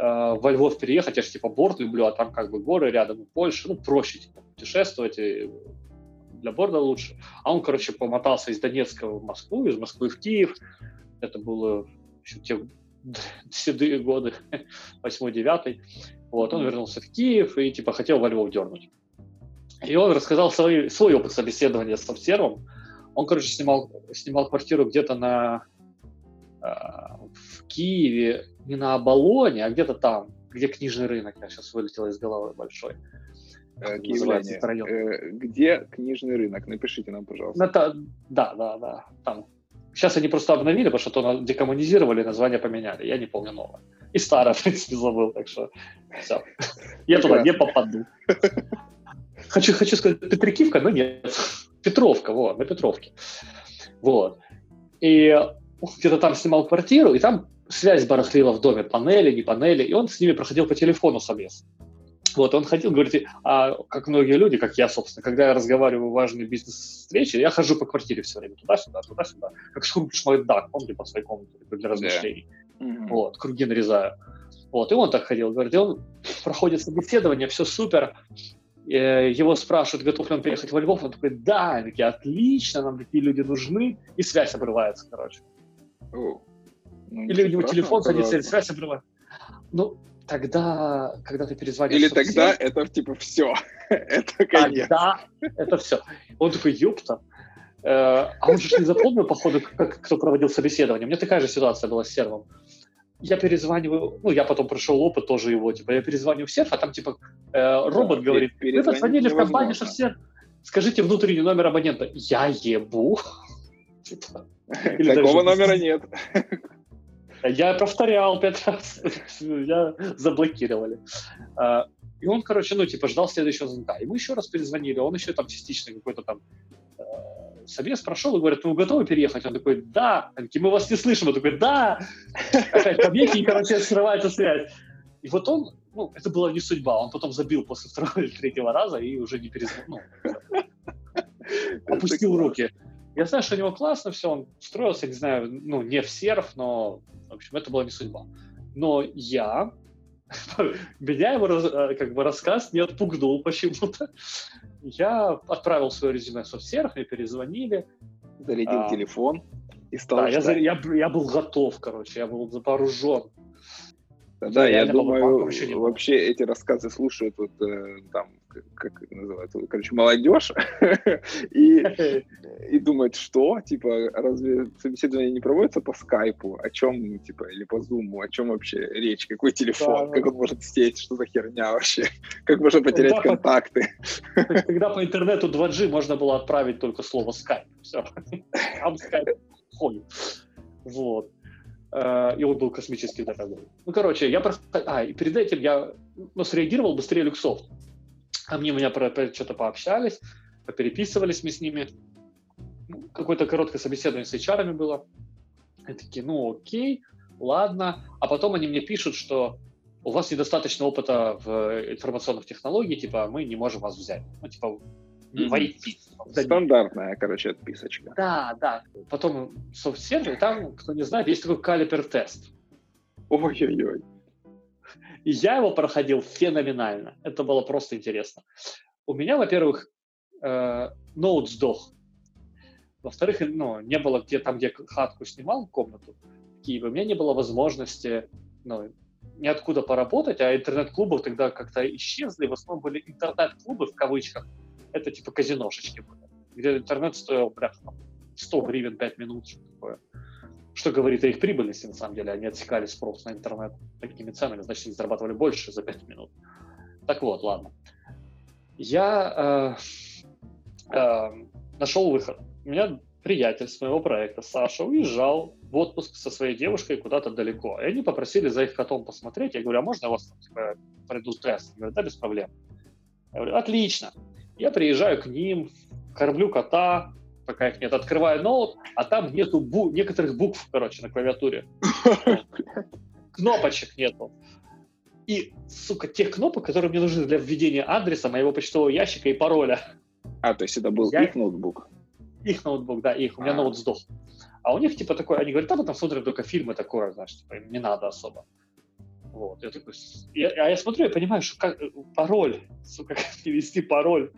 во Львов переехать, я же типа борт люблю, а там как бы горы рядом, Польша, ну, проще типа, путешествовать, и для борда лучше. А он, короче, помотался из Донецка в Москву, из Москвы в Киев. Это было еще те седые годы, 8-9. Вот, он вернулся в Киев и, типа, хотел во Львов дернуть. И он рассказал свой, свой опыт собеседования с обсервом. Он, короче, снимал, снимал квартиру где-то на в Киеве, не на Оболоне, а где-то там, где книжный рынок, я сейчас вылетел из головы большой. Э, киевляне, э, где книжный рынок? Напишите нам, пожалуйста. Это, да, да, да. Там. Сейчас они просто обновили, потому что то декоммунизировали, название поменяли. Я не помню новое. И старое, в принципе, забыл, так что все. Я туда не попаду. Хочу, хочу сказать Петрикивка, но нет. Петровка, вот, на Петровке. Вот. И где-то там снимал квартиру, и там связь барахлила в доме, панели, не панели, и он с ними проходил по телефону собес. Вот, он ходил, говорит, а как многие люди, как я, собственно, когда я разговариваю в важные бизнес-встречи, я хожу по квартире все время, туда-сюда, туда-сюда, как Скрудж Макдак, помните, по своей комнате для размышлений. Yeah. Вот, круги нарезаю. Вот, и он так ходил, говорит, и он проходит собеседование, все супер, э, его спрашивают, готов ли он переехать во Львов, он такой, да, они такие, отлично, нам такие люди нужны, и связь обрывается, короче. Oh. Ну, Или у него телефон садится, и связь обрывается. Ну, тогда, когда ты перезвонишь... Или тогда всем, это типа все, это конец. Тогда это все. Он такой, ёпта. Э, а он же не запомнил, походу, как, кто проводил собеседование. У меня такая же ситуация была с сервом. Я перезваниваю, ну, я потом прошел опыт тоже его, типа, я перезваниваю в серв, а там, типа, э, робот да, говорит, вы позвонили в компанию серв, скажите внутренний номер абонента. Я ебу. Типа, Такого номера нет. Я повторял пять раз, я заблокировали. А, и он, короче, ну, типа, ждал следующего звонка. И мы еще раз перезвонили, он еще там частично какой-то там э, собес прошел и говорит, ну, вы готовы переехать? Он такой, да. Они такие, мы вас не слышим. Он такой, да. Опять побеги, и, короче, срывается связь. И вот он, ну, это была не судьба. Он потом забил после второго или третьего раза и уже не перезвонил. Ну, опустил руки. Я знаю, что у него классно все, он строился, не знаю, ну, не в серф, но в общем, это была не судьба. Но я, меня его э, как бы рассказ не отпугнул почему-то. Я отправил свое резюме в соцсервис, мне перезвонили. Зарядил а, телефон и стал Да, я, я, я был готов, короче, я был вооружен. Да, я, я думаю, вообще эти рассказы слушают вот э, там как это называется, короче, молодежь, и, и думает, что, типа, разве собеседование не проводится по скайпу, о чем, типа, или по зуму, о чем вообще речь, какой телефон, как он может сесть, что за херня вообще, как можно потерять контакты. Когда по интернету 2G можно было отправить только слово скайп, все, там скайп ходит, вот. Э, и он был космически дорогой. Ну, короче, я просто... А, и перед этим я ну, среагировал быстрее Luxoft. Они у меня про что-то пообщались, переписывались мы с ними. Ну, какое-то короткое собеседование с HR было. И такие, ну окей, ладно. А потом они мне пишут, что у вас недостаточно опыта в информационных технологиях, типа, мы не можем вас взять. Ну, типа, в IT. Стандартная, короче, отписочка. Да, да. Потом SoftServe, там, кто не знает, есть такой Caliper-тест. Ой-ой-ой. И я его проходил феноменально. Это было просто интересно. У меня, во-первых, э, ноут сдох. Во-вторых, ну, не было где там, где хатку снимал, комнату в Киеве, у меня не было возможности ну, ниоткуда поработать, а интернет-клубы тогда как-то исчезли. В основном были интернет-клубы, в кавычках. Это типа казиношечки были, где интернет стоил, бля, 100 гривен 5 минут, что такое. Что говорит о их прибыльности, на самом деле. Они отсекали спрос на интернет такими ценами, значит, они зарабатывали больше за 5 минут. Так вот, ладно. Я э, э, нашел выход. У меня приятель с моего проекта, Саша, уезжал в отпуск со своей девушкой куда-то далеко. И они попросили за их котом посмотреть. Я говорю, а можно я вас типа, пройду тест? Они говорят, да, без проблем. Я говорю, отлично. Я приезжаю к ним, кормлю кота, пока их нет. Открываю ноут, а там нету бу- некоторых букв, короче, на клавиатуре. Кнопочек нету. И, сука, тех кнопок, которые мне нужны для введения адреса моего почтового ящика и пароля. А, то есть это был Я... их ноутбук? Их ноутбук, да, их. У меня а. ноут сдох. А у них, типа, такой, они говорят, да, мы там смотрим только фильмы такое, знаешь, типа, им не надо особо. Вот, я такой, я, а я смотрю, я понимаю, что как, пароль, сука, как ввести пароль.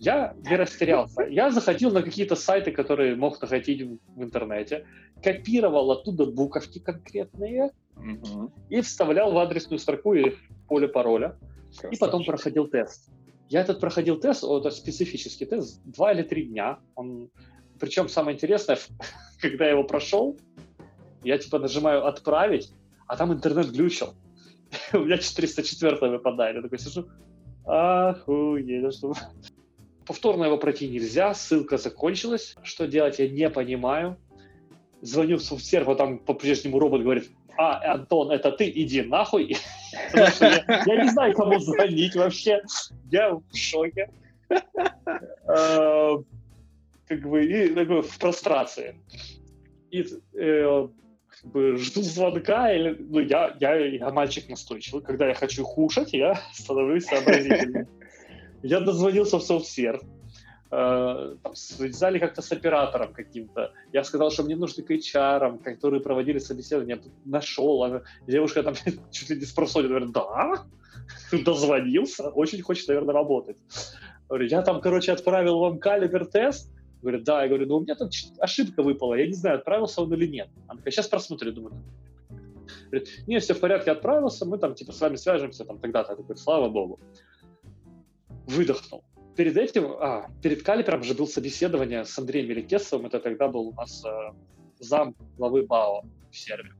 Я не растерялся. Я заходил на какие-то сайты, которые мог находить в интернете, копировал оттуда буковки конкретные угу. и вставлял в адресную строку или поле пароля. Красавчик. И потом проходил тест. Я этот проходил тест, вот, это специфический тест, два или три дня. Он, причем самое интересное, когда я его прошел, Я типа нажимаю «Отправить», а там интернет глючил. У меня 404 выпадает. Я такой сижу, ну что... Повторно его пройти нельзя, ссылка закончилась. Что делать, я не понимаю. Звоню в софтсервер, там по-прежнему робот говорит, а, Антон, это ты, иди нахуй. Я, не знаю, кому звонить вообще. Я в шоке. А, как бы, и такой в прострации. И э, жду звонка, или, ну, я, я, я мальчик настойчивый. Когда я хочу кушать, я становлюсь сообразительным. Я дозвонился в софтсерв, э, связали как-то с оператором каким-то. Я сказал, что мне нужны к HR, которые проводили собеседование. Я нашел. Она, девушка там чуть ли не спросила, говорит, да, дозвонился, очень хочет, наверное, работать. Говорю, я там, короче, отправил вам калибер-тест, Говорит, да, я говорю, ну у меня тут ошибка выпала, я не знаю, отправился он или нет. Она такая, сейчас просмотрю, думаю. Говорит, не, все в порядке, отправился, мы там типа с вами свяжемся, там тогда-то. Я такой, слава богу. Выдохнул. Перед этим, а, перед Калипером же было собеседование с Андреем Меликесовым, это тогда был у нас э, зам главы БАО в сервере.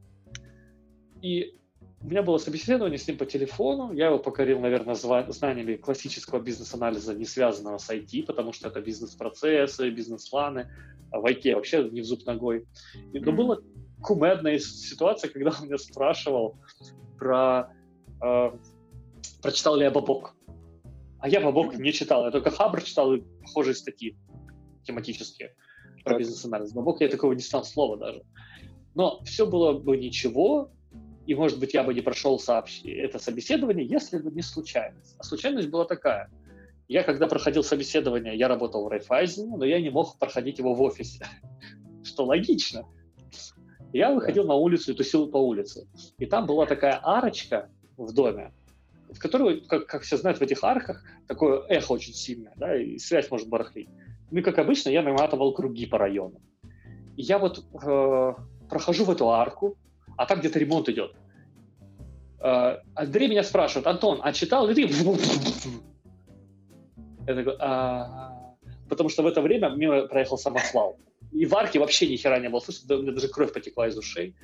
И у меня было собеседование с ним по телефону, я его покорил, наверное, знаниями классического бизнес-анализа, не связанного с IT, потому что это бизнес-процессы, бизнес-планы, а в IT вообще не в зуб ногой. И, но была кумедная ситуация, когда он меня спрашивал про э, прочитал ли я Бабок. А я Бабок не читал, я только Хабр читал и похожие статьи тематические про бизнес-анализ. Бабок я такого не знал слова даже. Но все было бы ничего, и, может быть, я бы не прошел сообщ... это собеседование, если бы не случайность. А случайность была такая. Я, когда проходил собеседование, я работал в Райфайзене, но я не мог проходить его в офисе, что логично. Я выходил на улицу и тусил по улице. И там была такая арочка в доме, в которой, как, как все знают, в этих арках такое эхо очень сильное, да, и связь может барахлить. Ну и, как обычно, я наматывал круги по району. И я вот э, прохожу в эту арку, а там где-то ремонт идет. Э, Андрей меня спрашивает, Антон, а читал ли ты? Я такой, а... потому что в это время мимо проехал самосвал. И в арке вообще ни хера не было слышно, у меня даже кровь потекла из ушей.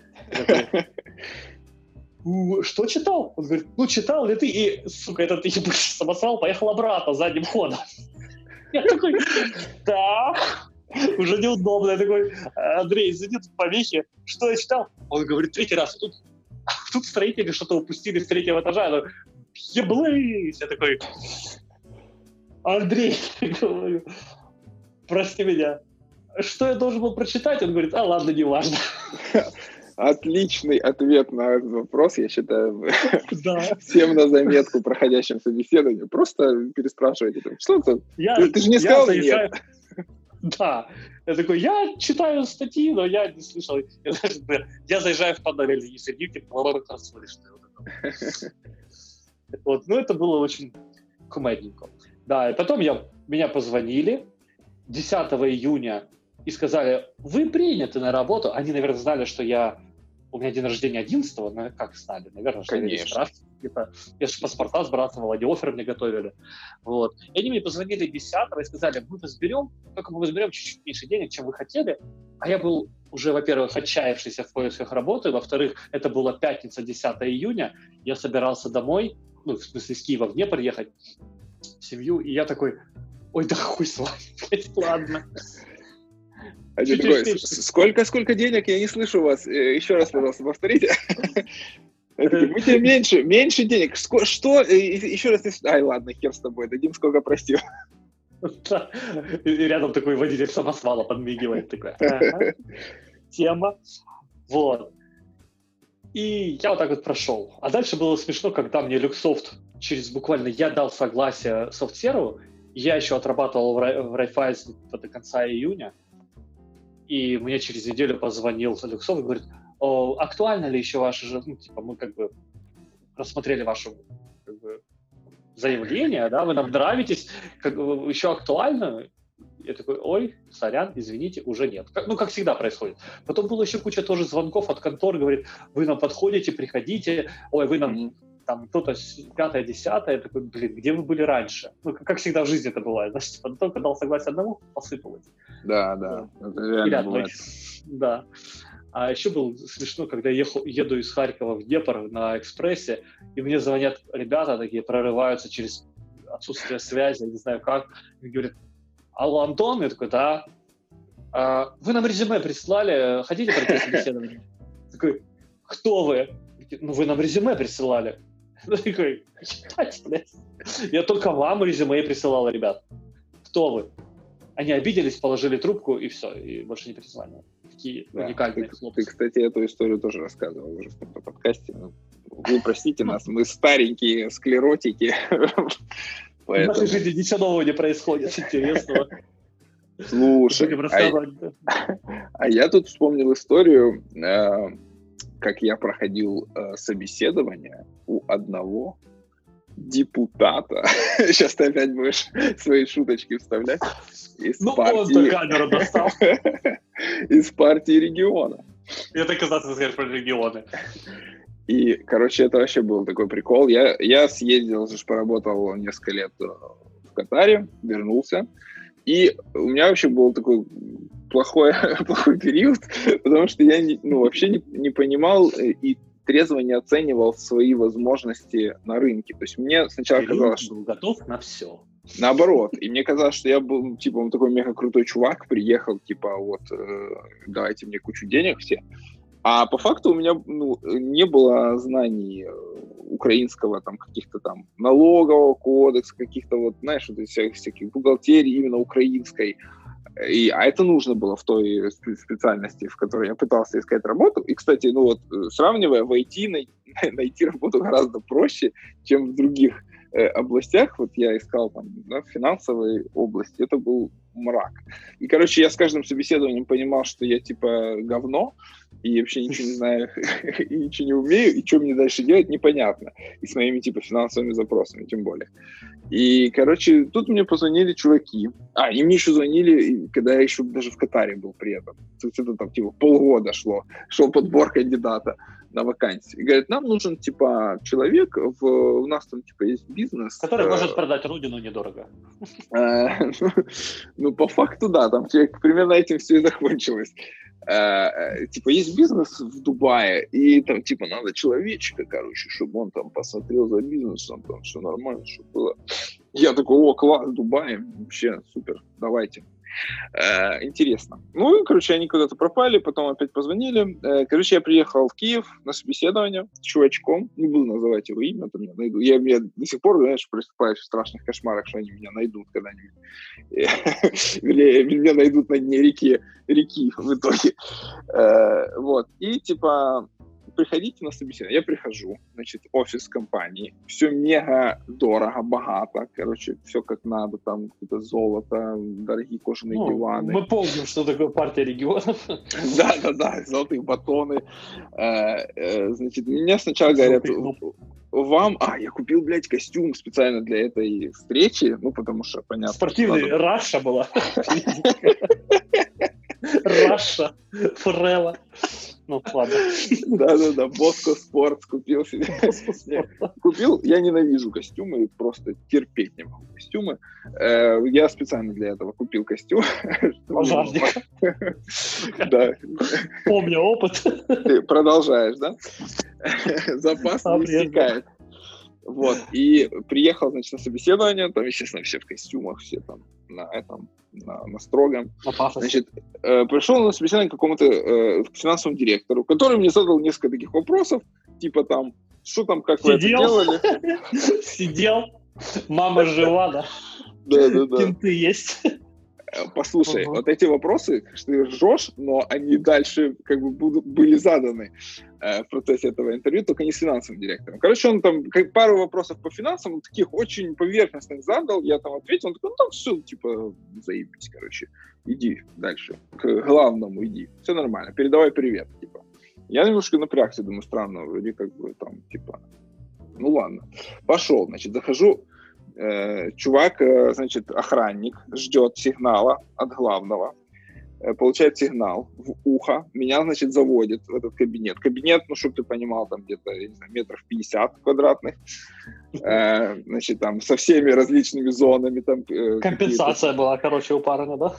Что читал? Он говорит, ну читал ли ты? И, сука, этот самосвал поехал обратно задним ходом. Я такой, да, уже неудобно. Я такой, Андрей, извини, тут помехи. Что я читал? Он говорит, третий раз. Тут, тут строители что-то упустили с третьего этажа. Я еблысь! Я такой, Андрей, говорю, прости меня. Что я должен был прочитать? Он говорит, а ладно, не важно. Отличный ответ на этот вопрос, я считаю, да. всем на заметку проходящим собеседованию. Просто переспрашивайте, что ты? Я, ты же не сказал нет. Да. Я такой, я читаю статьи, но я не слышал. Я, я заезжаю в панель и сидит, и слышно. Вот, ну это было очень кумедненько. Да, и потом я, меня позвонили 10 июня и сказали, вы приняты на работу. Они, наверное, знали, что я у меня день рождения 11 ну, как знали, наверное, Конечно. Типа, я же паспорта сбрасывал, они офер мне готовили. Вот. И они мне позвонили 10 и сказали, мы возберем, только мы возберем чуть-чуть меньше денег, чем вы хотели. А я был уже, во-первых, отчаявшийся в поисках работы, во-вторых, это была пятница, 10 июня, я собирался домой, ну, в смысле, с Киева в Днепр ехать, в семью, и я такой, ой, да хуй с вами, ладно. Один такой, сколько, сколько денег? Я не слышу вас. Э, еще раз, пожалуйста, повторите. Мы тебе меньше, меньше денег. Что? Еще раз. Ай, ладно, хер с тобой, дадим сколько простил. И рядом такой водитель самосвала подмигивает. Такой, тема. Вот. И я вот так вот прошел. А дальше было смешно, когда мне Люксофт через буквально я дал согласие софтсерву, я еще отрабатывал в Райфайз до конца июня, и мне через неделю позвонил Люксов и говорит, актуально ли еще ваше, ну, типа, мы как бы рассмотрели ваше как бы, заявление, да, вы нам нравитесь, как, еще актуально? Я такой, ой, сорян, извините, уже нет. Как, ну, как всегда происходит. Потом было еще куча тоже звонков от контор, говорит, вы нам подходите, приходите, ой, вы нам там кто-то пятое, десятое, такой, блин, где вы были раньше? Ну, как, всегда в жизни это бывает, типа, только дал согласие одному, посыпалось. Да, да, это реально бывает. Да. А еще было смешно, когда я ехал, еду из Харькова в Днепр на экспрессе, и мне звонят ребята такие, прорываются через отсутствие связи, не знаю как, и говорят, алло, Антон? Я такой, да. А, вы нам резюме прислали, хотите пройти собеседование? Такой, кто вы? Ну, вы нам резюме присылали. Такой, я только вам резюме присылал, ребят. Кто вы? Они обиделись, положили трубку, и все, и больше не перезванивали. Такие да, уникальные ты, хлопцы. Ты, кстати, эту историю тоже рассказывал уже в подкасте. Вы простите нас, мы старенькие склеротики. В нашей жизни ничего нового не происходит интересного. Слушай, а, а я тут вспомнил историю, э, как я проходил э, собеседование у одного депутата. Сейчас ты опять будешь свои шуточки вставлять. Из ну, партии... он камеру достал. Из партии региона. Я так и знал, ты скажешь про регионы. И, короче, это вообще был такой прикол. Я, я съездил, же поработал несколько лет э, в Катаре, вернулся. И у меня вообще был такой плохой, плохой период, потому что я не, ну, вообще не, не понимал и трезво не оценивал свои возможности на рынке. То есть мне сначала Ты казалось, что... готов на все. Наоборот. И мне казалось, что я был, типа, он такой мега крутой чувак, приехал, типа, вот, э, давайте мне кучу денег все. А по факту у меня ну, не было знаний э, украинского там каких-то там налогового кодекса, каких-то вот, знаешь, вот всяких, всяких бухгалтерий именно украинской. И, а это нужно было в той специальности, в которой я пытался искать работу. И, кстати, ну вот, э, сравнивая, в IT най- найти работу гораздо проще, чем в других э, областях. Вот я искал там да, в финансовой области, это был мрак. И, короче, я с каждым собеседованием понимал, что я типа говно, и вообще ничего не знаю, и ничего не умею, и что мне дальше делать, непонятно. И с моими, типа, финансовыми запросами, тем более. И, короче, тут мне позвонили чуваки. А, и мне еще звонили, когда я еще даже в Катаре был при этом. Это там, типа, полгода шло, шел подбор кандидата на вакансии. И говорят, нам нужен, типа, человек, в, у нас там, типа, есть бизнес. Который э, может продать родину недорого. Э, ну, по факту, да, там примерно этим все и закончилось. Э, типа, есть бизнес в Дубае, и там, типа, надо человечка, короче, чтобы он там посмотрел за бизнесом, там все нормально, чтобы было. Я такой, о, класс, Дубай, вообще супер, давайте. Э, интересно. Ну, и, короче, они куда-то пропали, потом опять позвонили. Э, короче, я приехал в Киев на собеседование с чувачком, не буду называть его имя, там меня найду. Я, я до сих пор, знаешь, приступаю в страшных кошмарах, что они меня найдут когда-нибудь. Вернее, меня найдут на дне реки, реки в итоге. Э, вот. И, типа, приходите на собеседование. Я прихожу, значит, офис компании, все мега дорого, богато, короче, все как надо, там какое-то золото, дорогие кожаные ну, диваны. Мы помним, что такое партия регионов. Да-да-да, золотые батоны. Э, э, значит, мне сначала говорят, вам... А, я купил, блядь, костюм специально для этой встречи, ну, потому что, понятно. Спортивный, Раша была. Раша, Форелла. Ну, ладно. Да-да-да, Боско Спорт купил себе. Купил, я ненавижу костюмы, просто терпеть не могу костюмы. Э, я специально для этого купил костюм. Пожарник. Да. Помню опыт. Ты продолжаешь, да? Запас не истекает. Вот, и приехал, значит, на собеседование, там, естественно, все в костюмах, все там на этом, на, на строгом. Значит, э, пришел на собеседование к какому-то э, финансовому директору, который мне задал несколько таких вопросов, типа там, что там, как Сидел. вы это делали? Сидел, мама жива, да? Да, да, да. Кенты есть. Послушай, uh-huh. вот эти вопросы, что ты ржешь, но они дальше как бы будут, были заданы э, в процессе этого интервью, только не с финансовым директором. Короче, он там как, пару вопросов по финансам, таких очень поверхностных задал, я там ответил, он такой, ну там все, типа, заебись, короче, иди дальше, к главному иди, все нормально, передавай привет, типа. Я немножко напрягся, думаю, странно, вроде как бы там, типа, ну ладно. Пошел, значит, захожу, Э, чувак, э, значит, охранник, ждет сигнала от главного, э, получает сигнал в ухо, меня, значит, заводит в этот кабинет. Кабинет, ну, чтобы ты понимал, там где-то, я не знаю, метров 50 квадратных, значит, там со всеми различными зонами. Там, Компенсация была, короче, у парня, да?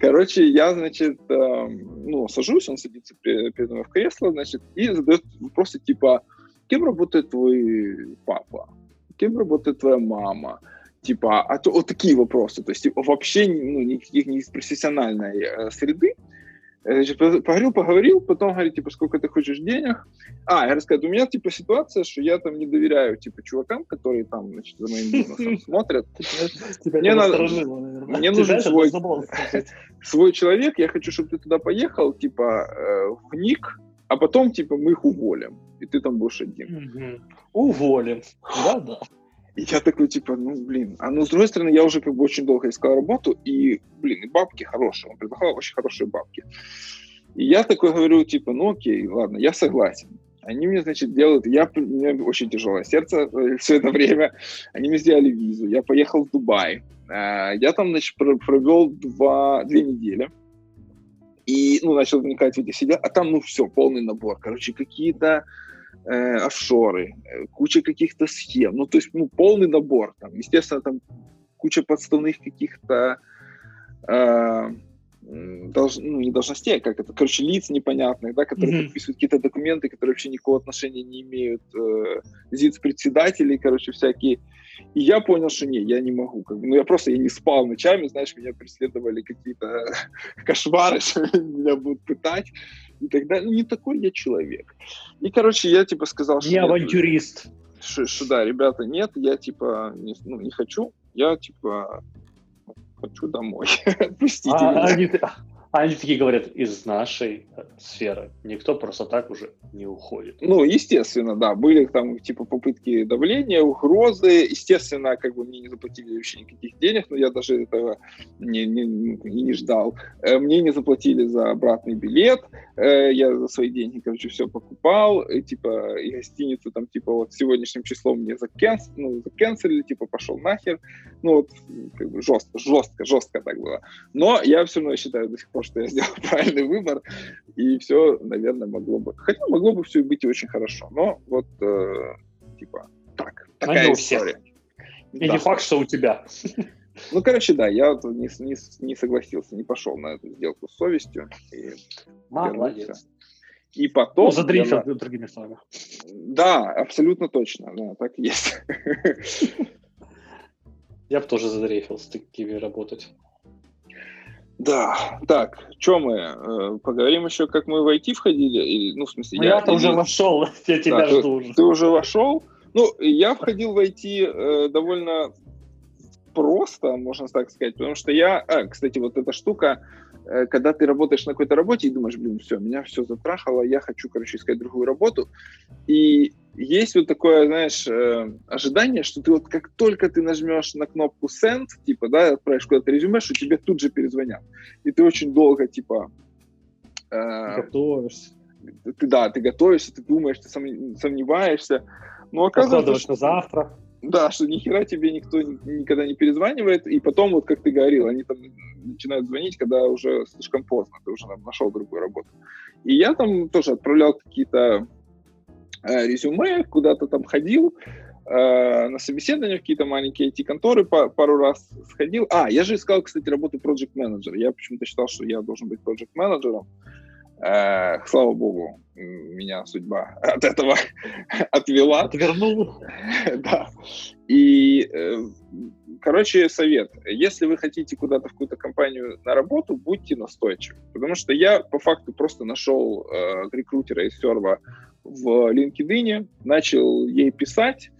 Короче, я, значит, ну, сажусь, он садится передо мной в кресло, значит, и задает вопросы типа, кем работает твой папа? Кем работает твоя мама? Типа, а то вот такие вопросы, то есть типа, вообще ну, никаких не из профессиональной э, среды. Значит, поговорил, поговорил, потом говорит, типа, сколько ты хочешь денег. А, я рассказываю, у меня, типа, ситуация, что я там не доверяю, типа, чувакам, которые там, значит, за моим бизнесом смотрят. Мне надо, мне нужен свой, свой человек, я хочу, чтобы ты туда поехал, типа, э, в ник, а потом, типа, мы их уволим, и ты там будешь один. Уволим, да-да. И я такой, типа, ну, блин. А ну, с другой стороны, я уже как бы очень долго искал работу, и, блин, и бабки хорошие. Он предлагал очень хорошие бабки. И я такой говорю, типа, ну, окей, ладно, я согласен. Они мне, значит, делают... Я, у меня очень тяжелое сердце э, все это время. Они мне сделали визу. Я поехал в Дубай. Э, я там, значит, провел два, две недели. И, ну, начал вникать в эти сидя. А там, ну, все, полный набор. Короче, какие-то э, офшоры, э, куча каких-то схем, ну, то есть, ну, полный набор, там, естественно, там куча подставных каких-то э, долж, ну, не должностей, а как это, короче, лиц непонятных, да, которые mm-hmm. подписывают какие-то документы, которые вообще никакого отношения не имеют, э, ЗИЦ-председателей, короче, всякие. И я понял, что не, я не могу. Как бы, ну, я просто я не спал ночами, знаешь, меня преследовали какие-то кошмары, что меня будут пытать и тогда ну, не такой я человек. И, короче, я типа сказал, что... Не авантюрист. Что, что да, ребята, нет, я типа не, ну, не хочу, я типа хочу домой. Отпустите а, меня. Они, а они такие говорят, из нашей э, сферы никто просто так уже не уходит. Ну, естественно, да. Были там типа попытки давления, угрозы. Естественно, как бы мне не заплатили вообще никаких денег, но я даже этого не, не, не ждал. Э, мне не заплатили за обратный билет. Э, я за свои деньги, короче, все покупал. И, типа, и гостиницу там, типа, вот сегодняшним числом мне закенс, ну, закенселили, типа, пошел нахер. Ну, вот, как бы жестко, жестко, жестко так было. Но я все равно считаю до сих пор, что я сделал правильный выбор, и все, наверное, могло бы... Хотя могло бы все быть и очень хорошо, но вот, э, типа, так, такая история. И да. не факт, что у тебя. Ну, короче, да, я не, не, не согласился, не пошел на эту сделку с совестью. И Молодец. И потом... Ну, задрифил, я... другими словами. Да, абсолютно точно, да, так и есть. Я бы тоже задрейфил с такими работать. Да, так, что мы? Э, поговорим еще, как мы в IT входили? Или, ну, в смысле, ну, я... Я-то уже вошел, я тебя да, жду уже. Ты уже вошел? Ну, я входил в IT э, довольно просто, можно так сказать, потому что я... А, кстати, вот эта штука, когда ты работаешь на какой-то работе и думаешь, блин, все, меня все затрахало, я хочу, короче, искать другую работу. И есть вот такое, знаешь, э, ожидание, что ты вот как только ты нажмешь на кнопку send, типа, да, отправишь куда-то резюме, что тебе тут же перезвонят. И ты очень долго, типа... Э, готовишься. Ты, да, ты готовишься, ты думаешь, ты сомневаешься. Но оказывается, что, завтра. Да, что ни хера тебе никто никогда не перезванивает, и потом, вот как ты говорил, они там начинают звонить, когда уже слишком поздно, ты уже нашел другую работу. И я там тоже отправлял какие-то Э, резюме, куда-то там ходил, э, на собеседования в какие-то маленькие IT-конторы пару раз сходил. А, я же искал, кстати, работу project менеджер Я почему-то считал, что я должен быть project менеджером слава богу, меня судьба от этого отвела. Отвернула. да. И, э, короче, совет. Если вы хотите куда-то в какую-то компанию на работу, будьте настойчивы. Потому что я по факту просто нашел э, рекрутера из серва в LinkedIn, начал ей писать, э,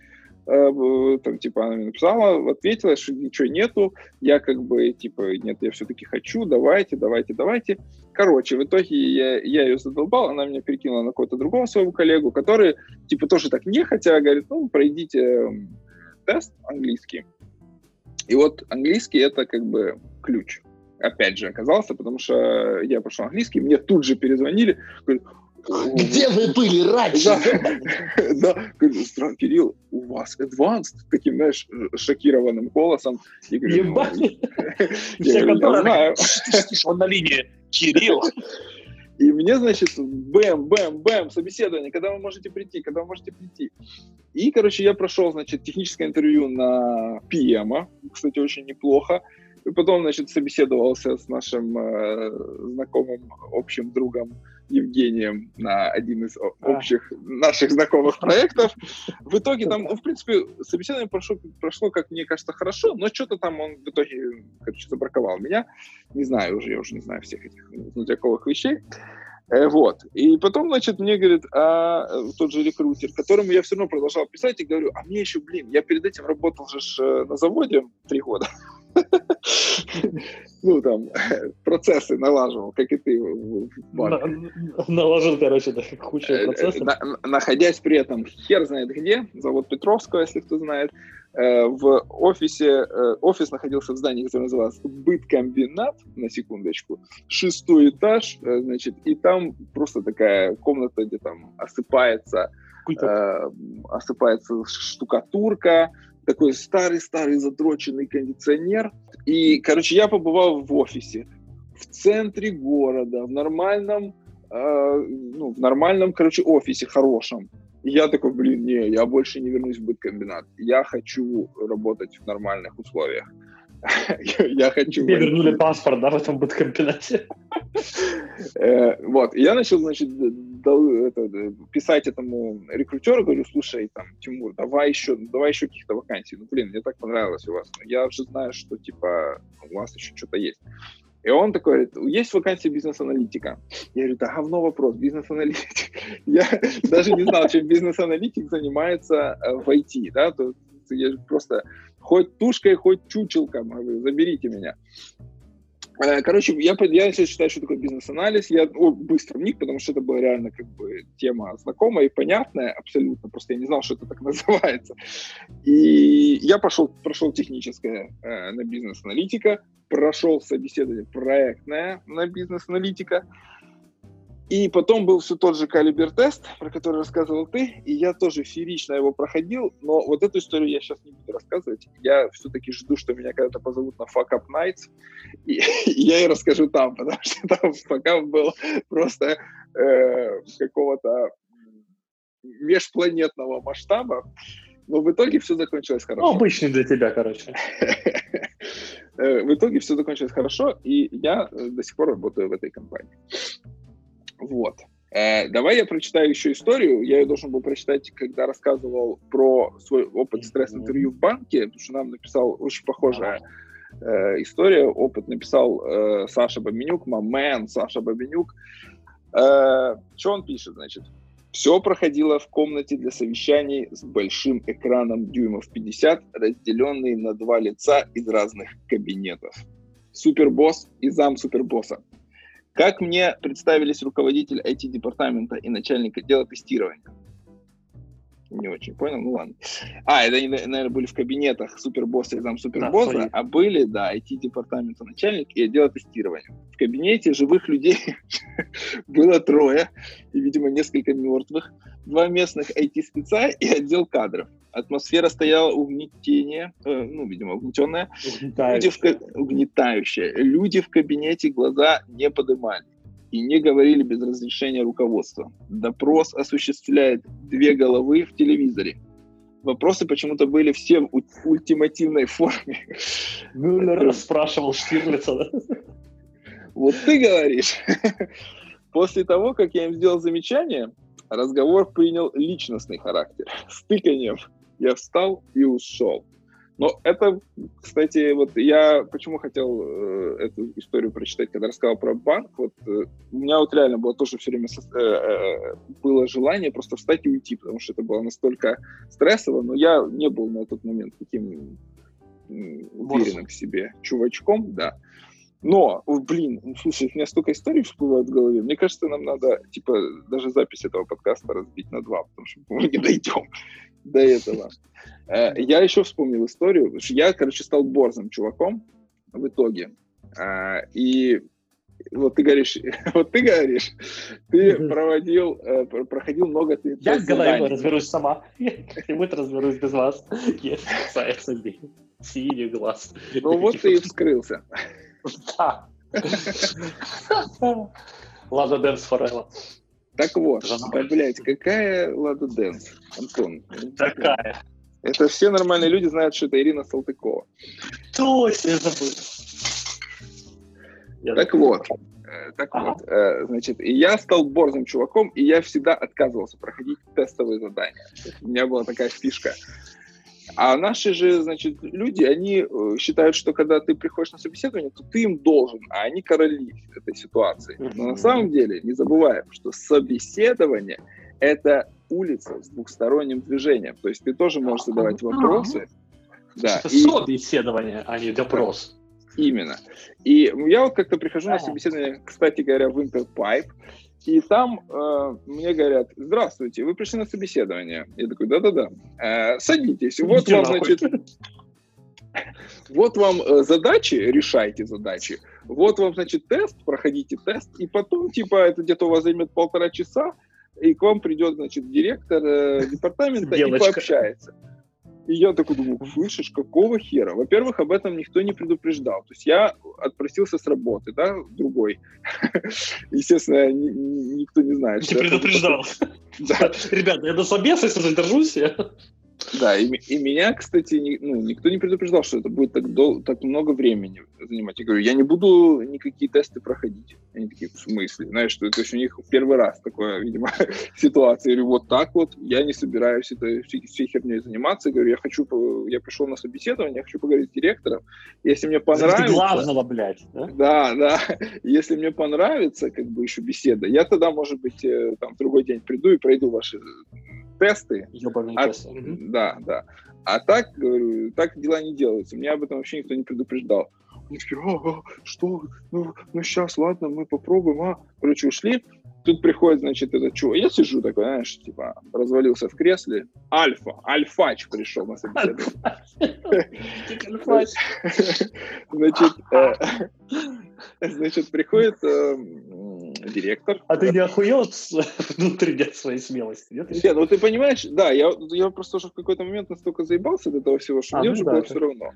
там, типа, она мне написала, ответила, что ничего нету, я как бы, типа, нет, я все-таки хочу, давайте, давайте, давайте. Короче, в итоге я, я ее задолбал, она меня перекинула на какого-то другого своего коллегу, который, типа, тоже так не хотя, говорит, ну, пройдите тест английский. И вот английский — это как бы ключ опять же, оказался, потому что я пошел английский, мне тут же перезвонили, говорят, где вы были раньше? Да, да. Кирилл, у вас advanced, таким, знаешь, шокированным голосом. Ебать. Я знаю. Он на линии. Кирилл. И мне, значит, бэм, бэм, бэм, собеседование, когда вы можете прийти, когда вы можете прийти. И, короче, я прошел, значит, техническое интервью на PM, кстати, очень неплохо. И потом, значит, собеседовался с нашим э, знакомым общим другом Евгением на один из общих а. наших знакомых проектов. В итоге там, ну, в принципе, собеседование прошло, прошло, как мне кажется, хорошо, но что-то там он в итоге, короче, забраковал меня. Не знаю уже, я уже не знаю всех этих внутряковых вещей. Э, вот. И потом, значит, мне говорит, а тот же рекрутер, которому я все равно продолжал писать, и говорю, а мне еще, блин, я перед этим работал же э, на заводе три года. Ну, там, процессы налаживал, как и ты в банке. Наложил, короче, да, кучу э, процессов. Находясь при этом хер знает где, завод Петровского, если кто знает, Э, в офисе, э, офис находился в здании, которое называлось Быткомбинат, на секундочку, шестой этаж, э, значит, и там просто такая комната, где там осыпается, э, осыпается штукатурка, такой старый-старый задроченный кондиционер. И, короче, я побывал в офисе в центре города, в нормальном, э, ну, в нормальном, короче, офисе хорошем я такой, блин, не, я больше не вернусь в быткомбинат. Я хочу работать в нормальных условиях. Я хочу... Тебе вернули паспорт, да, в этом быткомбинате? Э, вот, я начал, значит, писать этому рекрутеру, говорю, слушай, там, Тимур, давай еще, давай еще каких-то вакансий. Ну, блин, мне так понравилось у вас. Я уже знаю, что, типа, у вас еще что-то есть. И он такой говорит, есть вакансия бизнес-аналитика. Я говорю, да говно вопрос, бизнес-аналитик. Я даже не знал, чем бизнес-аналитик занимается э, в IT, да, то я просто хоть тушкой, хоть чучелком, говорю, заберите меня. Э, короче, я, я начал считать, что такое бизнес-анализ. Я о, быстро вник, потому что это была реально как бы тема знакомая и понятная абсолютно. Просто я не знал, что это так называется. И я пошел, прошел техническое э, на бизнес-аналитика, прошел собеседование проектное на бизнес-аналитика. И потом был все тот же калибер-тест, про который рассказывал ты, и я тоже феерично его проходил, но вот эту историю я сейчас не буду рассказывать. Я все-таки жду, что меня когда-то позовут на Fuck Up Nights, и, и я и расскажу там, потому что там пока был просто э, какого-то межпланетного масштаба, но в итоге все закончилось хорошо. Ну, обычный для тебя, короче. Э, в итоге все закончилось хорошо, и я э, до сих пор работаю в этой компании. Вот. Э, давай я прочитаю еще историю. Я ее должен был прочитать, когда рассказывал про свой опыт стресс-интервью в банке, потому что нам написал очень похожая э, история. Опыт написал э, Саша Бабенюк, мамен Саша Бабенюк. Э, что он пишет, значит? Все проходило в комнате для совещаний с большим экраном дюймов 50, разделенный на два лица из разных кабинетов. Супербосс и зам супербосса. Как мне представились руководитель IT-департамента и начальник отдела тестирования? Не очень понял, ну ладно. А, это они, наверное, были в кабинетах супербосса и зам супербосса, да, а были, да, IT-департамента начальник и отдела тестирования. В кабинете живых людей было трое, и, видимо, несколько мертвых, два местных IT-спеца и отдел кадров. Атмосфера стояла угнетение, э, ну, видимо, угнетенная. Люди в, угнетающая. Люди в кабинете глаза не поднимали и не говорили без разрешения руководства. Допрос осуществляет две головы в телевизоре. Вопросы почему-то были все в ультимативной форме. Мюллер расспрашивал Штирлица, да? Вот ты говоришь. После того, как я им сделал замечание, разговор принял личностный характер. С тыканием я встал и ушел. Но это, кстати, вот я почему хотел э, эту историю прочитать, когда рассказал про банк. Вот э, у меня вот реально было тоже все время со, э, э, было желание просто встать и уйти, потому что это было настолько стрессово, но я не был на тот момент таким уверенным в себе чувачком, да. Но, блин, ну, слушай, у меня столько историй всплывает в голове. Мне кажется, нам надо, типа, даже запись этого подкаста разбить на два, потому что мы не дойдем до этого. Э, я еще вспомнил историю. Я, короче, стал борзым чуваком в итоге. Э, и вот ты говоришь, вот ты говоришь, ты проводил, э, проходил много ты Я с головой разберусь сама. Я разберусь без вас. Касается синий глаз. Ну вот ты и вскрылся. Да. Лада Дэнс Форелла. Так вот, да, блядь, какая Лада Дэнс, Антон? Такая. Это все нормальные люди знают, что это Ирина Салтыкова. Точно, я забыл. Так вот, э, так ага. вот, э, значит, и я стал борзым чуваком, и я всегда отказывался проходить тестовые задания. У меня была такая фишка. А наши же, значит, люди, они э, считают, что когда ты приходишь на собеседование, то ты им должен, а они короли этой ситуации. Но на самом деле не забываем, что собеседование – это улица с двухсторонним движением. То есть ты тоже можешь задавать вопросы. Да, это и... собеседование, а не допрос. Именно. И я вот как-то прихожу на собеседование, кстати говоря, в Interpipe, и там э, мне говорят, здравствуйте, вы пришли на собеседование. Я такой, да-да-да. Э, садитесь. Вот вам, значит, вот вам э, задачи, решайте задачи. Вот вам, значит, тест, проходите тест, и потом, типа, это где-то у вас займет полтора часа, и к вам придет, значит, директор э, департамента и пообщается. И я такой думаю, слышишь, какого хера? Во-первых, об этом никто не предупреждал. То есть я отпросился с работы, да, другой. Естественно, никто не знает. Не предупреждал. Да. Ребята, я до собеса, если задержусь, я... Да, и, и меня, кстати, не, ну, никто не предупреждал, что это будет так, дол, так много времени занимать. Я говорю, я не буду никакие тесты проходить. Они такие, в смысле? Знаешь, что это у них первый раз такое, видимо, ситуация. Я говорю, вот так вот, я не собираюсь этой всей, херней заниматься. Я говорю, я хочу, я пришел на собеседование, я хочу поговорить с директором. Если мне понравится... главного, блядь, да? Да, да. Если мне понравится, как бы, еще беседа, я тогда, может быть, э, там, другой день приду и пройду ваши тесты. Ебаные а, тесты. Да, да. А так, говорю, так дела не делаются. Меня об этом вообще никто не предупреждал. Они такие, а, а, что? Ну, ну, сейчас, ладно, мы попробуем, а. Короче, ушли. Тут приходит, значит, этот чувак. Я сижу такой, знаешь, типа, развалился в кресле. Альфа, альфач пришел на собеседование. Значит, э, значит, приходит э, директор. А ты не охуел внутри своей смелости? Нет, нет, ну ты понимаешь, да, я, я просто уже в какой-то момент настолько заебался до этого всего, что а, мне ну, уже да, было все равно.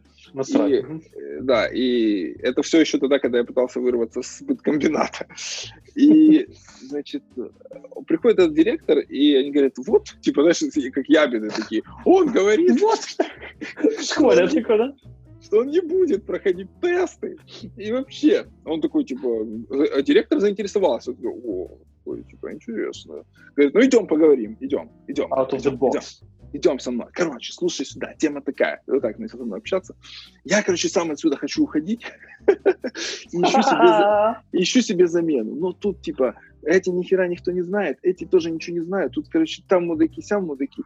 И, э, да, и это все еще тогда, когда я пытался вырваться с быткомбината. И, значит, приходит этот директор, и они говорят, вот, типа, знаешь, как ябины такие, он говорит, вот. Школя такой, да? Что он не будет проходить тесты. И вообще, он такой, типа, а директор заинтересовался. Такой, О, такой, типа, интересно. Говорит, ну идем поговорим, идем, идем. Out of the box. Идем идем со мной. Короче, слушай сюда, тема такая. Вот так начал со мной общаться. Я, короче, сам отсюда хочу уходить. ищу, себе, ищу себе замену. Но тут, типа, эти ни хера никто не знает, эти тоже ничего не знают. Тут, короче, там мудаки, сям мудаки.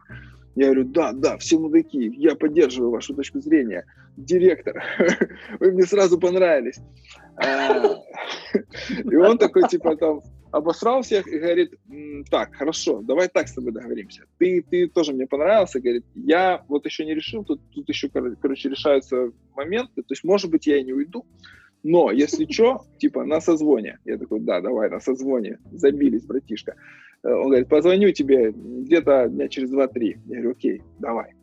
Я говорю, да, да, все мудаки, я поддерживаю вашу точку зрения. Директор, вы мне сразу понравились. А, и он такой, типа, там, обосрал всех и говорит, так, хорошо, давай так с тобой договоримся. Ты, ты тоже мне понравился, говорит, я вот еще не решил, тут, тут еще, короче, решаются моменты, то есть, может быть, я и не уйду, но если что, типа, на созвоне. Я такой, да, давай, на созвоне. Забились, братишка. Он говорит, позвоню тебе где-то дня через 2-3. Я говорю, окей, давай.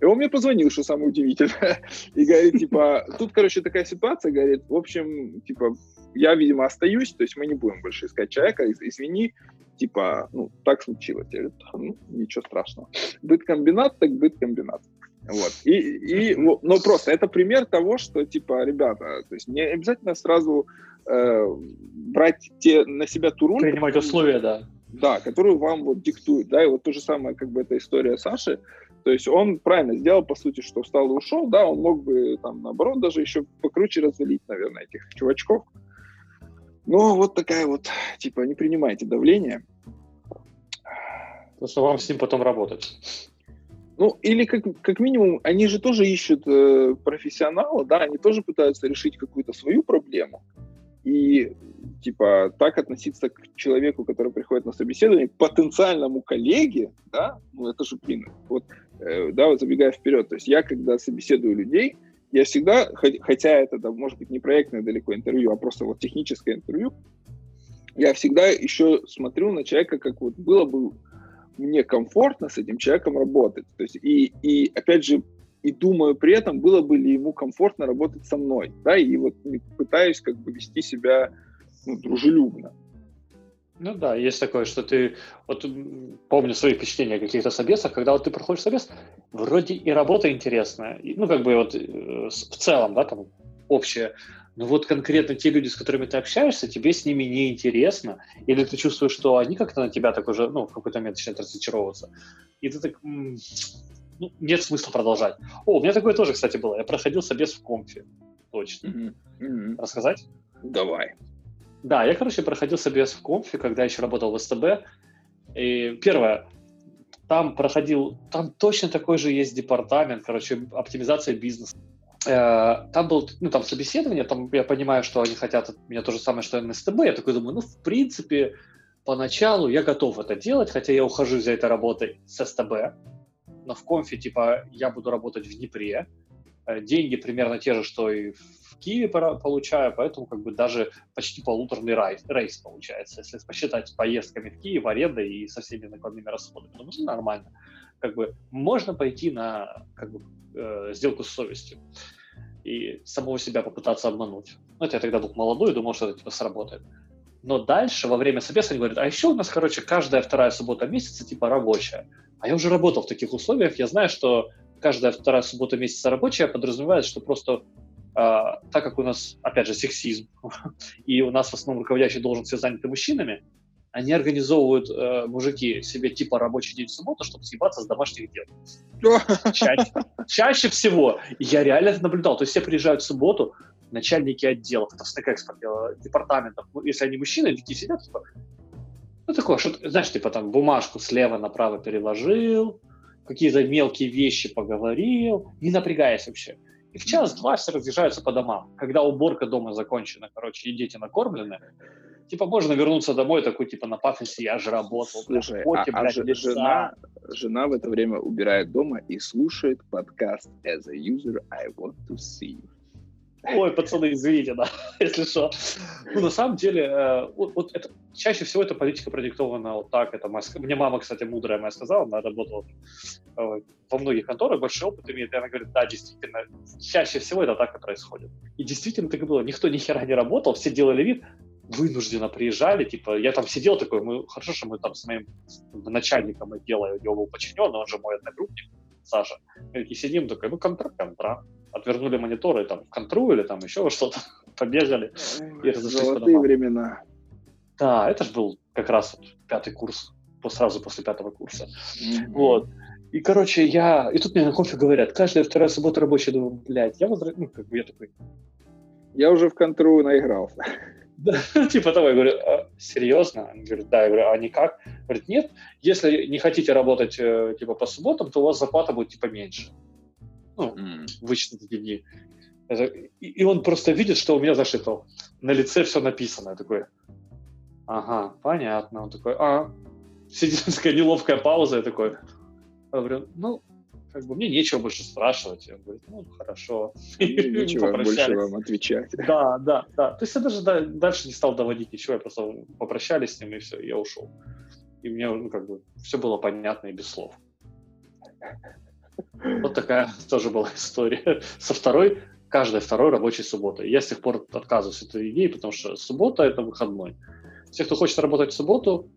И он мне позвонил, что самое удивительное. И говорит, типа, тут, короче, такая ситуация, говорит, в общем, типа, я, видимо, остаюсь, то есть мы не будем больше искать человека, извини, типа, ну, так случилось. Я говорю, ну, ничего страшного. Быт комбинат, так быт комбинат. Вот. И, и, но просто это пример того, что, типа, ребята, то есть не обязательно сразу э, брать те, на себя ту роль. Принимать условия, да. Да, которую вам вот диктуют, да, и вот то же самое, как бы, эта история Саши, то есть он правильно сделал, по сути, что встал и ушел, да, он мог бы, там, наоборот, даже еще покруче развалить, наверное, этих чувачков, ну, вот такая вот, типа, не принимайте давление. Потому что вам с ним потом работать. Ну, или как, как минимум, они же тоже ищут э, профессионала, да, они тоже пытаются решить какую-то свою проблему. И, типа, так относиться к человеку, который приходит на собеседование, потенциальному коллеге, да, ну, это же, блин, вот, э, да, вот забегая вперед, то есть я, когда собеседую людей, я всегда, хотя это, да, может быть, не проектное далеко интервью, а просто вот техническое интервью, я всегда еще смотрю на человека, как вот было бы мне комфортно с этим человеком работать. То есть, и, и опять же, и думаю при этом, было бы ли ему комфортно работать со мной, да, и вот пытаюсь как бы вести себя ну, дружелюбно. Ну да, есть такое, что ты, вот помню свои впечатления о каких-то собесах, когда вот ты проходишь собес, вроде и работа интересная, и, ну как бы вот э, в целом, да, там общее, но вот конкретно те люди, с которыми ты общаешься, тебе с ними не интересно, или ты чувствуешь, что они как-то на тебя так уже, ну, в какой-то момент начинают разочаровываться, и ты так, ну, нет смысла продолжать. О, у меня такое тоже, кстати, было. Я проходил собес в комфе, точно. Mm-hmm. Mm-hmm. Рассказать? Давай. Да, я, короче, проходил собес в комфе, когда еще работал в СТБ. И первое, там проходил, там точно такой же есть департамент, короче, оптимизация бизнеса. Э, там был, ну, там собеседование, там я понимаю, что они хотят от меня то же самое, что и на СТБ. Я такой думаю, ну, в принципе, поначалу я готов это делать, хотя я ухожу за этой работой с СТБ, но в конфе, типа, я буду работать в Днепре, э, деньги примерно те же, что и в Киеве получаю, поэтому как бы даже почти полуторный рейс, рейс получается, если посчитать поездками в Киев, аренда и со всеми накладными расходами. Ну, нормально. Как бы можно пойти на как бы, э, сделку с совестью и самого себя попытаться обмануть. Ну, это я тогда был молодой думал, что это типа сработает. Но дальше, во время собеса, они говорят, а еще у нас, короче, каждая вторая суббота месяца типа рабочая. А я уже работал в таких условиях, я знаю, что каждая вторая суббота месяца рабочая подразумевает, что просто э, так как у нас, опять же, сексизм, и у нас в основном руководящие должности заняты мужчинами, они организовывают э, мужики себе типа рабочий день в субботу, чтобы съебаться с домашних дел. Чаще, чаще всего. Я реально это наблюдал. То есть все приезжают в субботу, начальники отделов, это снэк-экспорт, департаментов, ну, если они мужчины, такие сидят, типа, ну, такое, что, знаешь, типа там бумажку слева направо переложил, какие-то мелкие вещи поговорил, не напрягаясь вообще. И в час-два все разъезжаются по домам. Когда уборка дома закончена, короче, и дети накормлены, типа можно вернуться домой такой, типа на пафосе, я же работал. Слушай, поте, а, блядь, а жена, жена в это время убирает дома и слушает подкаст As a user, I want to see you. Ой, пацаны, извините, да, если что. Ну, на самом деле, э, вот, это, чаще всего эта политика продиктована вот так. Это моя, мне мама, кстати, мудрая моя сказала, она работала э, во многих конторах, большой опыт имеет, и она говорит, да, действительно, чаще всего это так и происходит. И действительно так и было. Никто ни хера не работал, все делали вид, вынужденно приезжали, типа, я там сидел такой, мы, хорошо, что мы там с моим начальником отдела, у него был подчиненный, он же мой одногруппник, Саша, и сидим такой, ну, контракт, контракт отвернули мониторы там в контру или там еще что-то, побегали и разошлись Золотые по времена. Да, это же был как раз вот пятый курс, сразу после пятого курса. Mm-hmm. Вот. И, короче, я... И тут мне на кофе говорят, каждая вторая суббота рабочая. Думаю, блядь, я возра... Ну, как бы я такой... Я уже в контру наигрался. Да, типа того, я говорю, а, серьезно? Они говорят, да, я говорю, а никак? Говорит, нет, если не хотите работать э, типа по субботам, то у вас зарплата будет типа меньше ну, mm. вычислить эти дни. Это, и, и он просто видит, что у меня зашито. На лице все написано. Я такой, ага, понятно. Он такой, а, сидит такая неловкая пауза. Я такой, я говорю, ну, как бы мне нечего больше спрашивать. Он говорит, ну, хорошо. Нечего больше вам отвечать. Да, да, да. То есть я даже дальше не стал доводить ничего, я просто попрощались с ним, и все, я ушел. И мне, ну, как бы, все было понятно и без слов. Вот такая тоже была история. Со второй, каждой второй рабочей субботы. Я с тех пор отказываюсь от этой идеи, потому что суббота – это выходной. Все, кто хочет работать в субботу,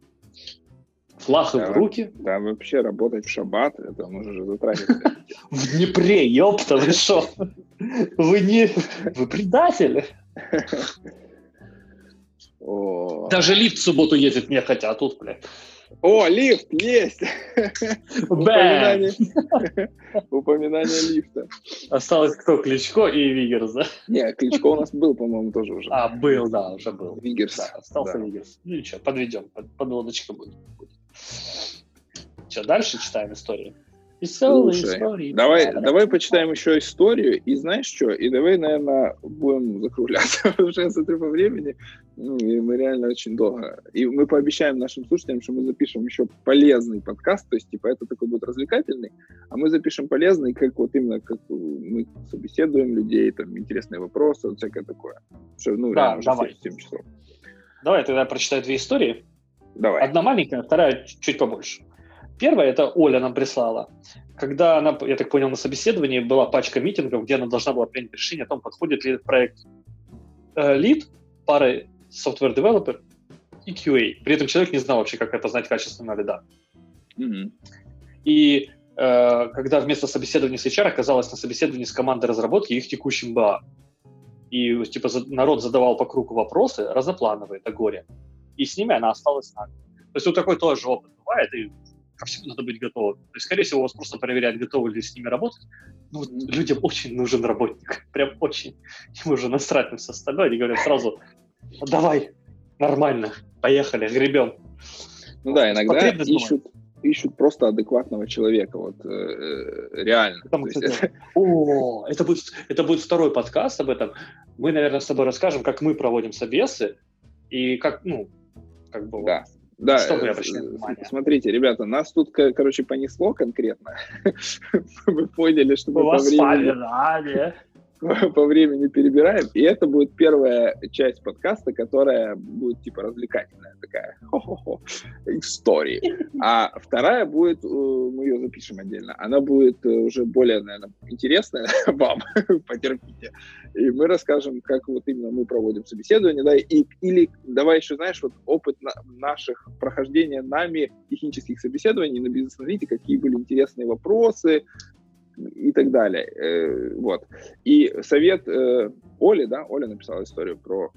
флаг да, в руки. Да, вообще работать в шаббат, это нужно же затрагивать. В Днепре, ёпта, вы что? Вы не... Вы предатели. Даже лифт в субботу ездить не хотят, а тут, блядь. О, лифт есть! Упоминание, упоминание лифта. Осталось кто? Кличко и Вигерс, да? Не, Кличко у нас был, по-моему, тоже уже. А, был, да, уже был. Вигерс. Да, остался да. Вигерс. Ну ничего, подведем, под, подлодочка будет. Что, дальше читаем историю? Слушай, истории. Давай, да, давай почитаем еще историю, и знаешь что, и давай, наверное, будем закругляться, я смотрю по времени, ну, и мы реально очень долго. И мы пообещаем нашим слушателям, что мы запишем еще полезный подкаст, то есть, типа, это такой будет развлекательный, а мы запишем полезный, как вот именно, как мы собеседуем людей, там, интересные вопросы, вот всякое такое. Что, ну, да, давай. 7 часов. Давай тогда прочитаю две истории. Давай. Одна маленькая, вторая чуть побольше. Первая, это Оля нам прислала. Когда она, я так понял, на собеседовании была пачка митингов, где она должна была принять решение о том, подходит ли проект э, лид, пары software developer и QA. При этом человек не знал вообще, как опознать качественного лида. Мгм. И э, когда вместо собеседования с HR оказалось на собеседовании с командой разработки их текущим БА. И типа за- народ задавал по кругу вопросы разноплановые, это горе. И с ними она осталась с нами. То есть вот такой тоже опыт бывает, и ко всему надо быть готовым. То есть, скорее всего, вас просто проверяют, готовы ли с ними работать. Ну, людям очень нужен работник. Прям очень. Им уже насрать на все остальное. Они говорят сразу, «Ну, давай, нормально, поехали, гребем. Ну да, иногда ищут, ищут просто адекватного человека, вот э, э, реально. То что есть О, это будет, это будет второй подкаст об этом. Мы, наверное, с тобой расскажем, как мы проводим собесы и как, ну, как бы... вот. Да. Да, Что вы э, смотрите, ребята, нас тут, ко- короче, понесло конкретно. Вы поняли, что мы по времени. по времени перебираем. И это будет первая часть подкаста, которая будет типа развлекательная такая. Хо-хо-хо. Истории. А вторая будет, э, мы ее запишем отдельно, она будет э, уже более, наверное, интересная вам, потерпите. И мы расскажем, как вот именно мы проводим собеседование, да, и, или давай еще, знаешь, вот опыт на- наших прохождения нами технических собеседований на бизнес-аналите, какие были интересные вопросы и так далее. Э, Вот. И совет э, Оли, да, Оля написала историю про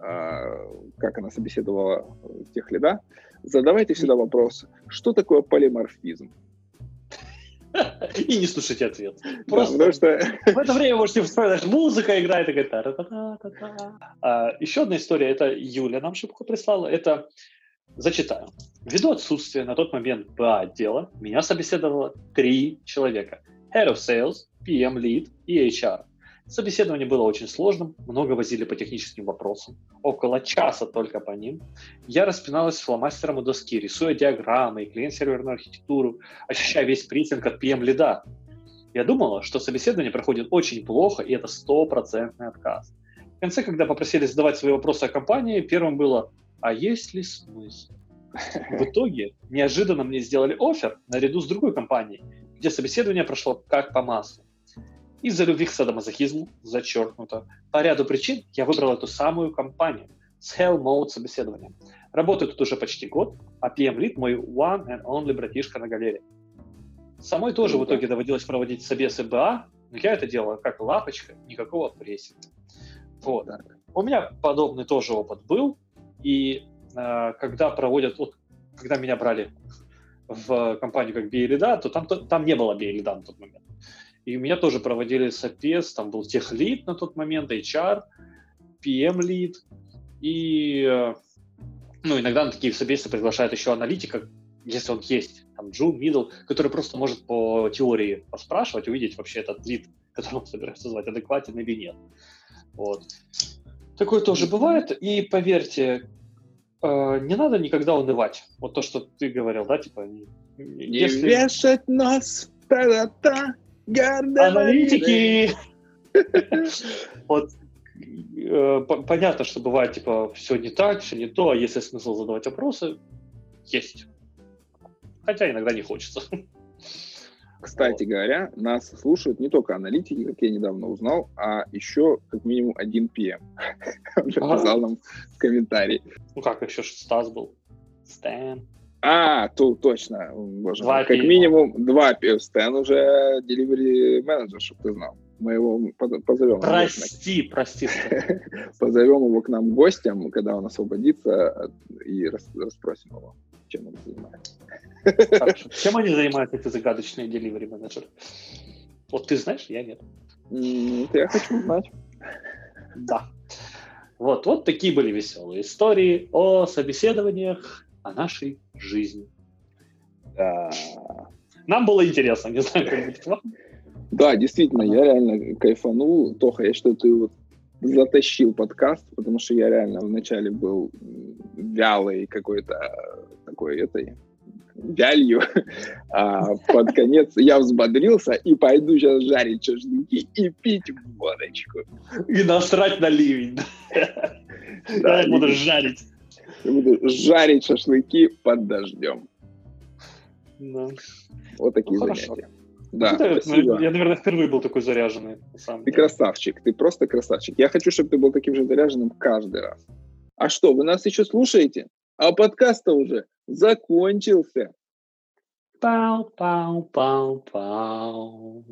а, как она собеседовала тех лида. Задавайте всегда вопрос, что такое полиморфизм? И не слушайте ответ. Просто что в это время можете вспоминать, музыка играет, та та а, Еще одна история, это Юля нам шибко прислала, это, зачитаю. Ввиду отсутствия на тот момент БА отдела, меня собеседовало три человека. Head of Sales, PM Lead и HR. Собеседование было очень сложным, много возили по техническим вопросам, около часа только по ним. Я распиналась фломастером у доски, рисуя диаграммы и клиент-серверную архитектуру, ощущая весь прессинг от PM-лида. Я думала, что собеседование проходит очень плохо, и это стопроцентный отказ. В конце, когда попросили задавать свои вопросы о компании, первым было «А есть ли смысл?». В итоге неожиданно мне сделали офер наряду с другой компанией, где собеседование прошло как по маслу. Из-за любви к садомазохизму, зачеркнуто, по ряду причин я выбрал эту самую компанию с Hell Mode собеседованием. Работаю тут уже почти год, а PM Lead мой one and only братишка на галере. Самой тоже в итоге доводилось проводить собесы БА, но я это делала как лапочка, никакого прессинга. Вот. У меня подобный тоже опыт был, и э, когда проводят, вот, когда меня брали в компанию как биолида, то там, то там не было биолида на тот момент. И у меня тоже проводили сопес, там был техлид на тот момент, HR, PM lead, и э, ну, иногда на такие собесы приглашают еще аналитика, если он есть, там, Джун, Middle, который просто может по теории поспрашивать, увидеть вообще этот lead, которого он собирается звать, адекватен или нет. Вот. Такое тоже бывает, и поверьте, не надо никогда унывать. Вот то, что ты говорил, да, типа, не- если вешать нос, та-та-та, аналитики, вот э, по- понятно, что бывает, типа, все не так, все не то, а если смысл задавать вопросы, есть. Хотя иногда не хочется. Кстати говоря, нас слушают не только аналитики, как я недавно узнал, а еще как минимум один PM. Он написал нам в комментарии. Ну как, еще Стас был. Стэн. А, то точно, боже мой. Как минимум два. Стэн уже delivery менеджер, чтобы ты знал. Мы его поз- позовем. Прости, прости. Позовем его к нам гостям, когда он освободится, и рас- расспросим его, чем он занимается. Хорошо. Чем они занимаются, эти загадочные delivery менеджеры? Вот ты знаешь, я нет. Это я хочу узнать. Да. Вот, вот такие были веселые истории о собеседованиях, о нашей жизни. Да. Нам было интересно, не знаю, как будет вам. Да, действительно, я реально кайфанул. Тоха, я считаю, ты вот затащил подкаст, потому что я реально вначале был вялый какой-то такой этой вялью, а под конец я взбодрился и пойду сейчас жарить шашлыки и пить водочку. И насрать на ливень. Да, Я буду жарить. Я буду жарить шашлыки под дождем. Да. Вот такие Ну, хорошо. Да, Это, спасибо. Я, наверное, впервые был такой заряженный. на самом Ты деле. красавчик, ты просто красавчик. Я хочу, чтобы ты был таким же заряженным каждый раз. А что, вы нас еще слушаете? А подкаст-то уже закончился. Пау-пау-пау-пау.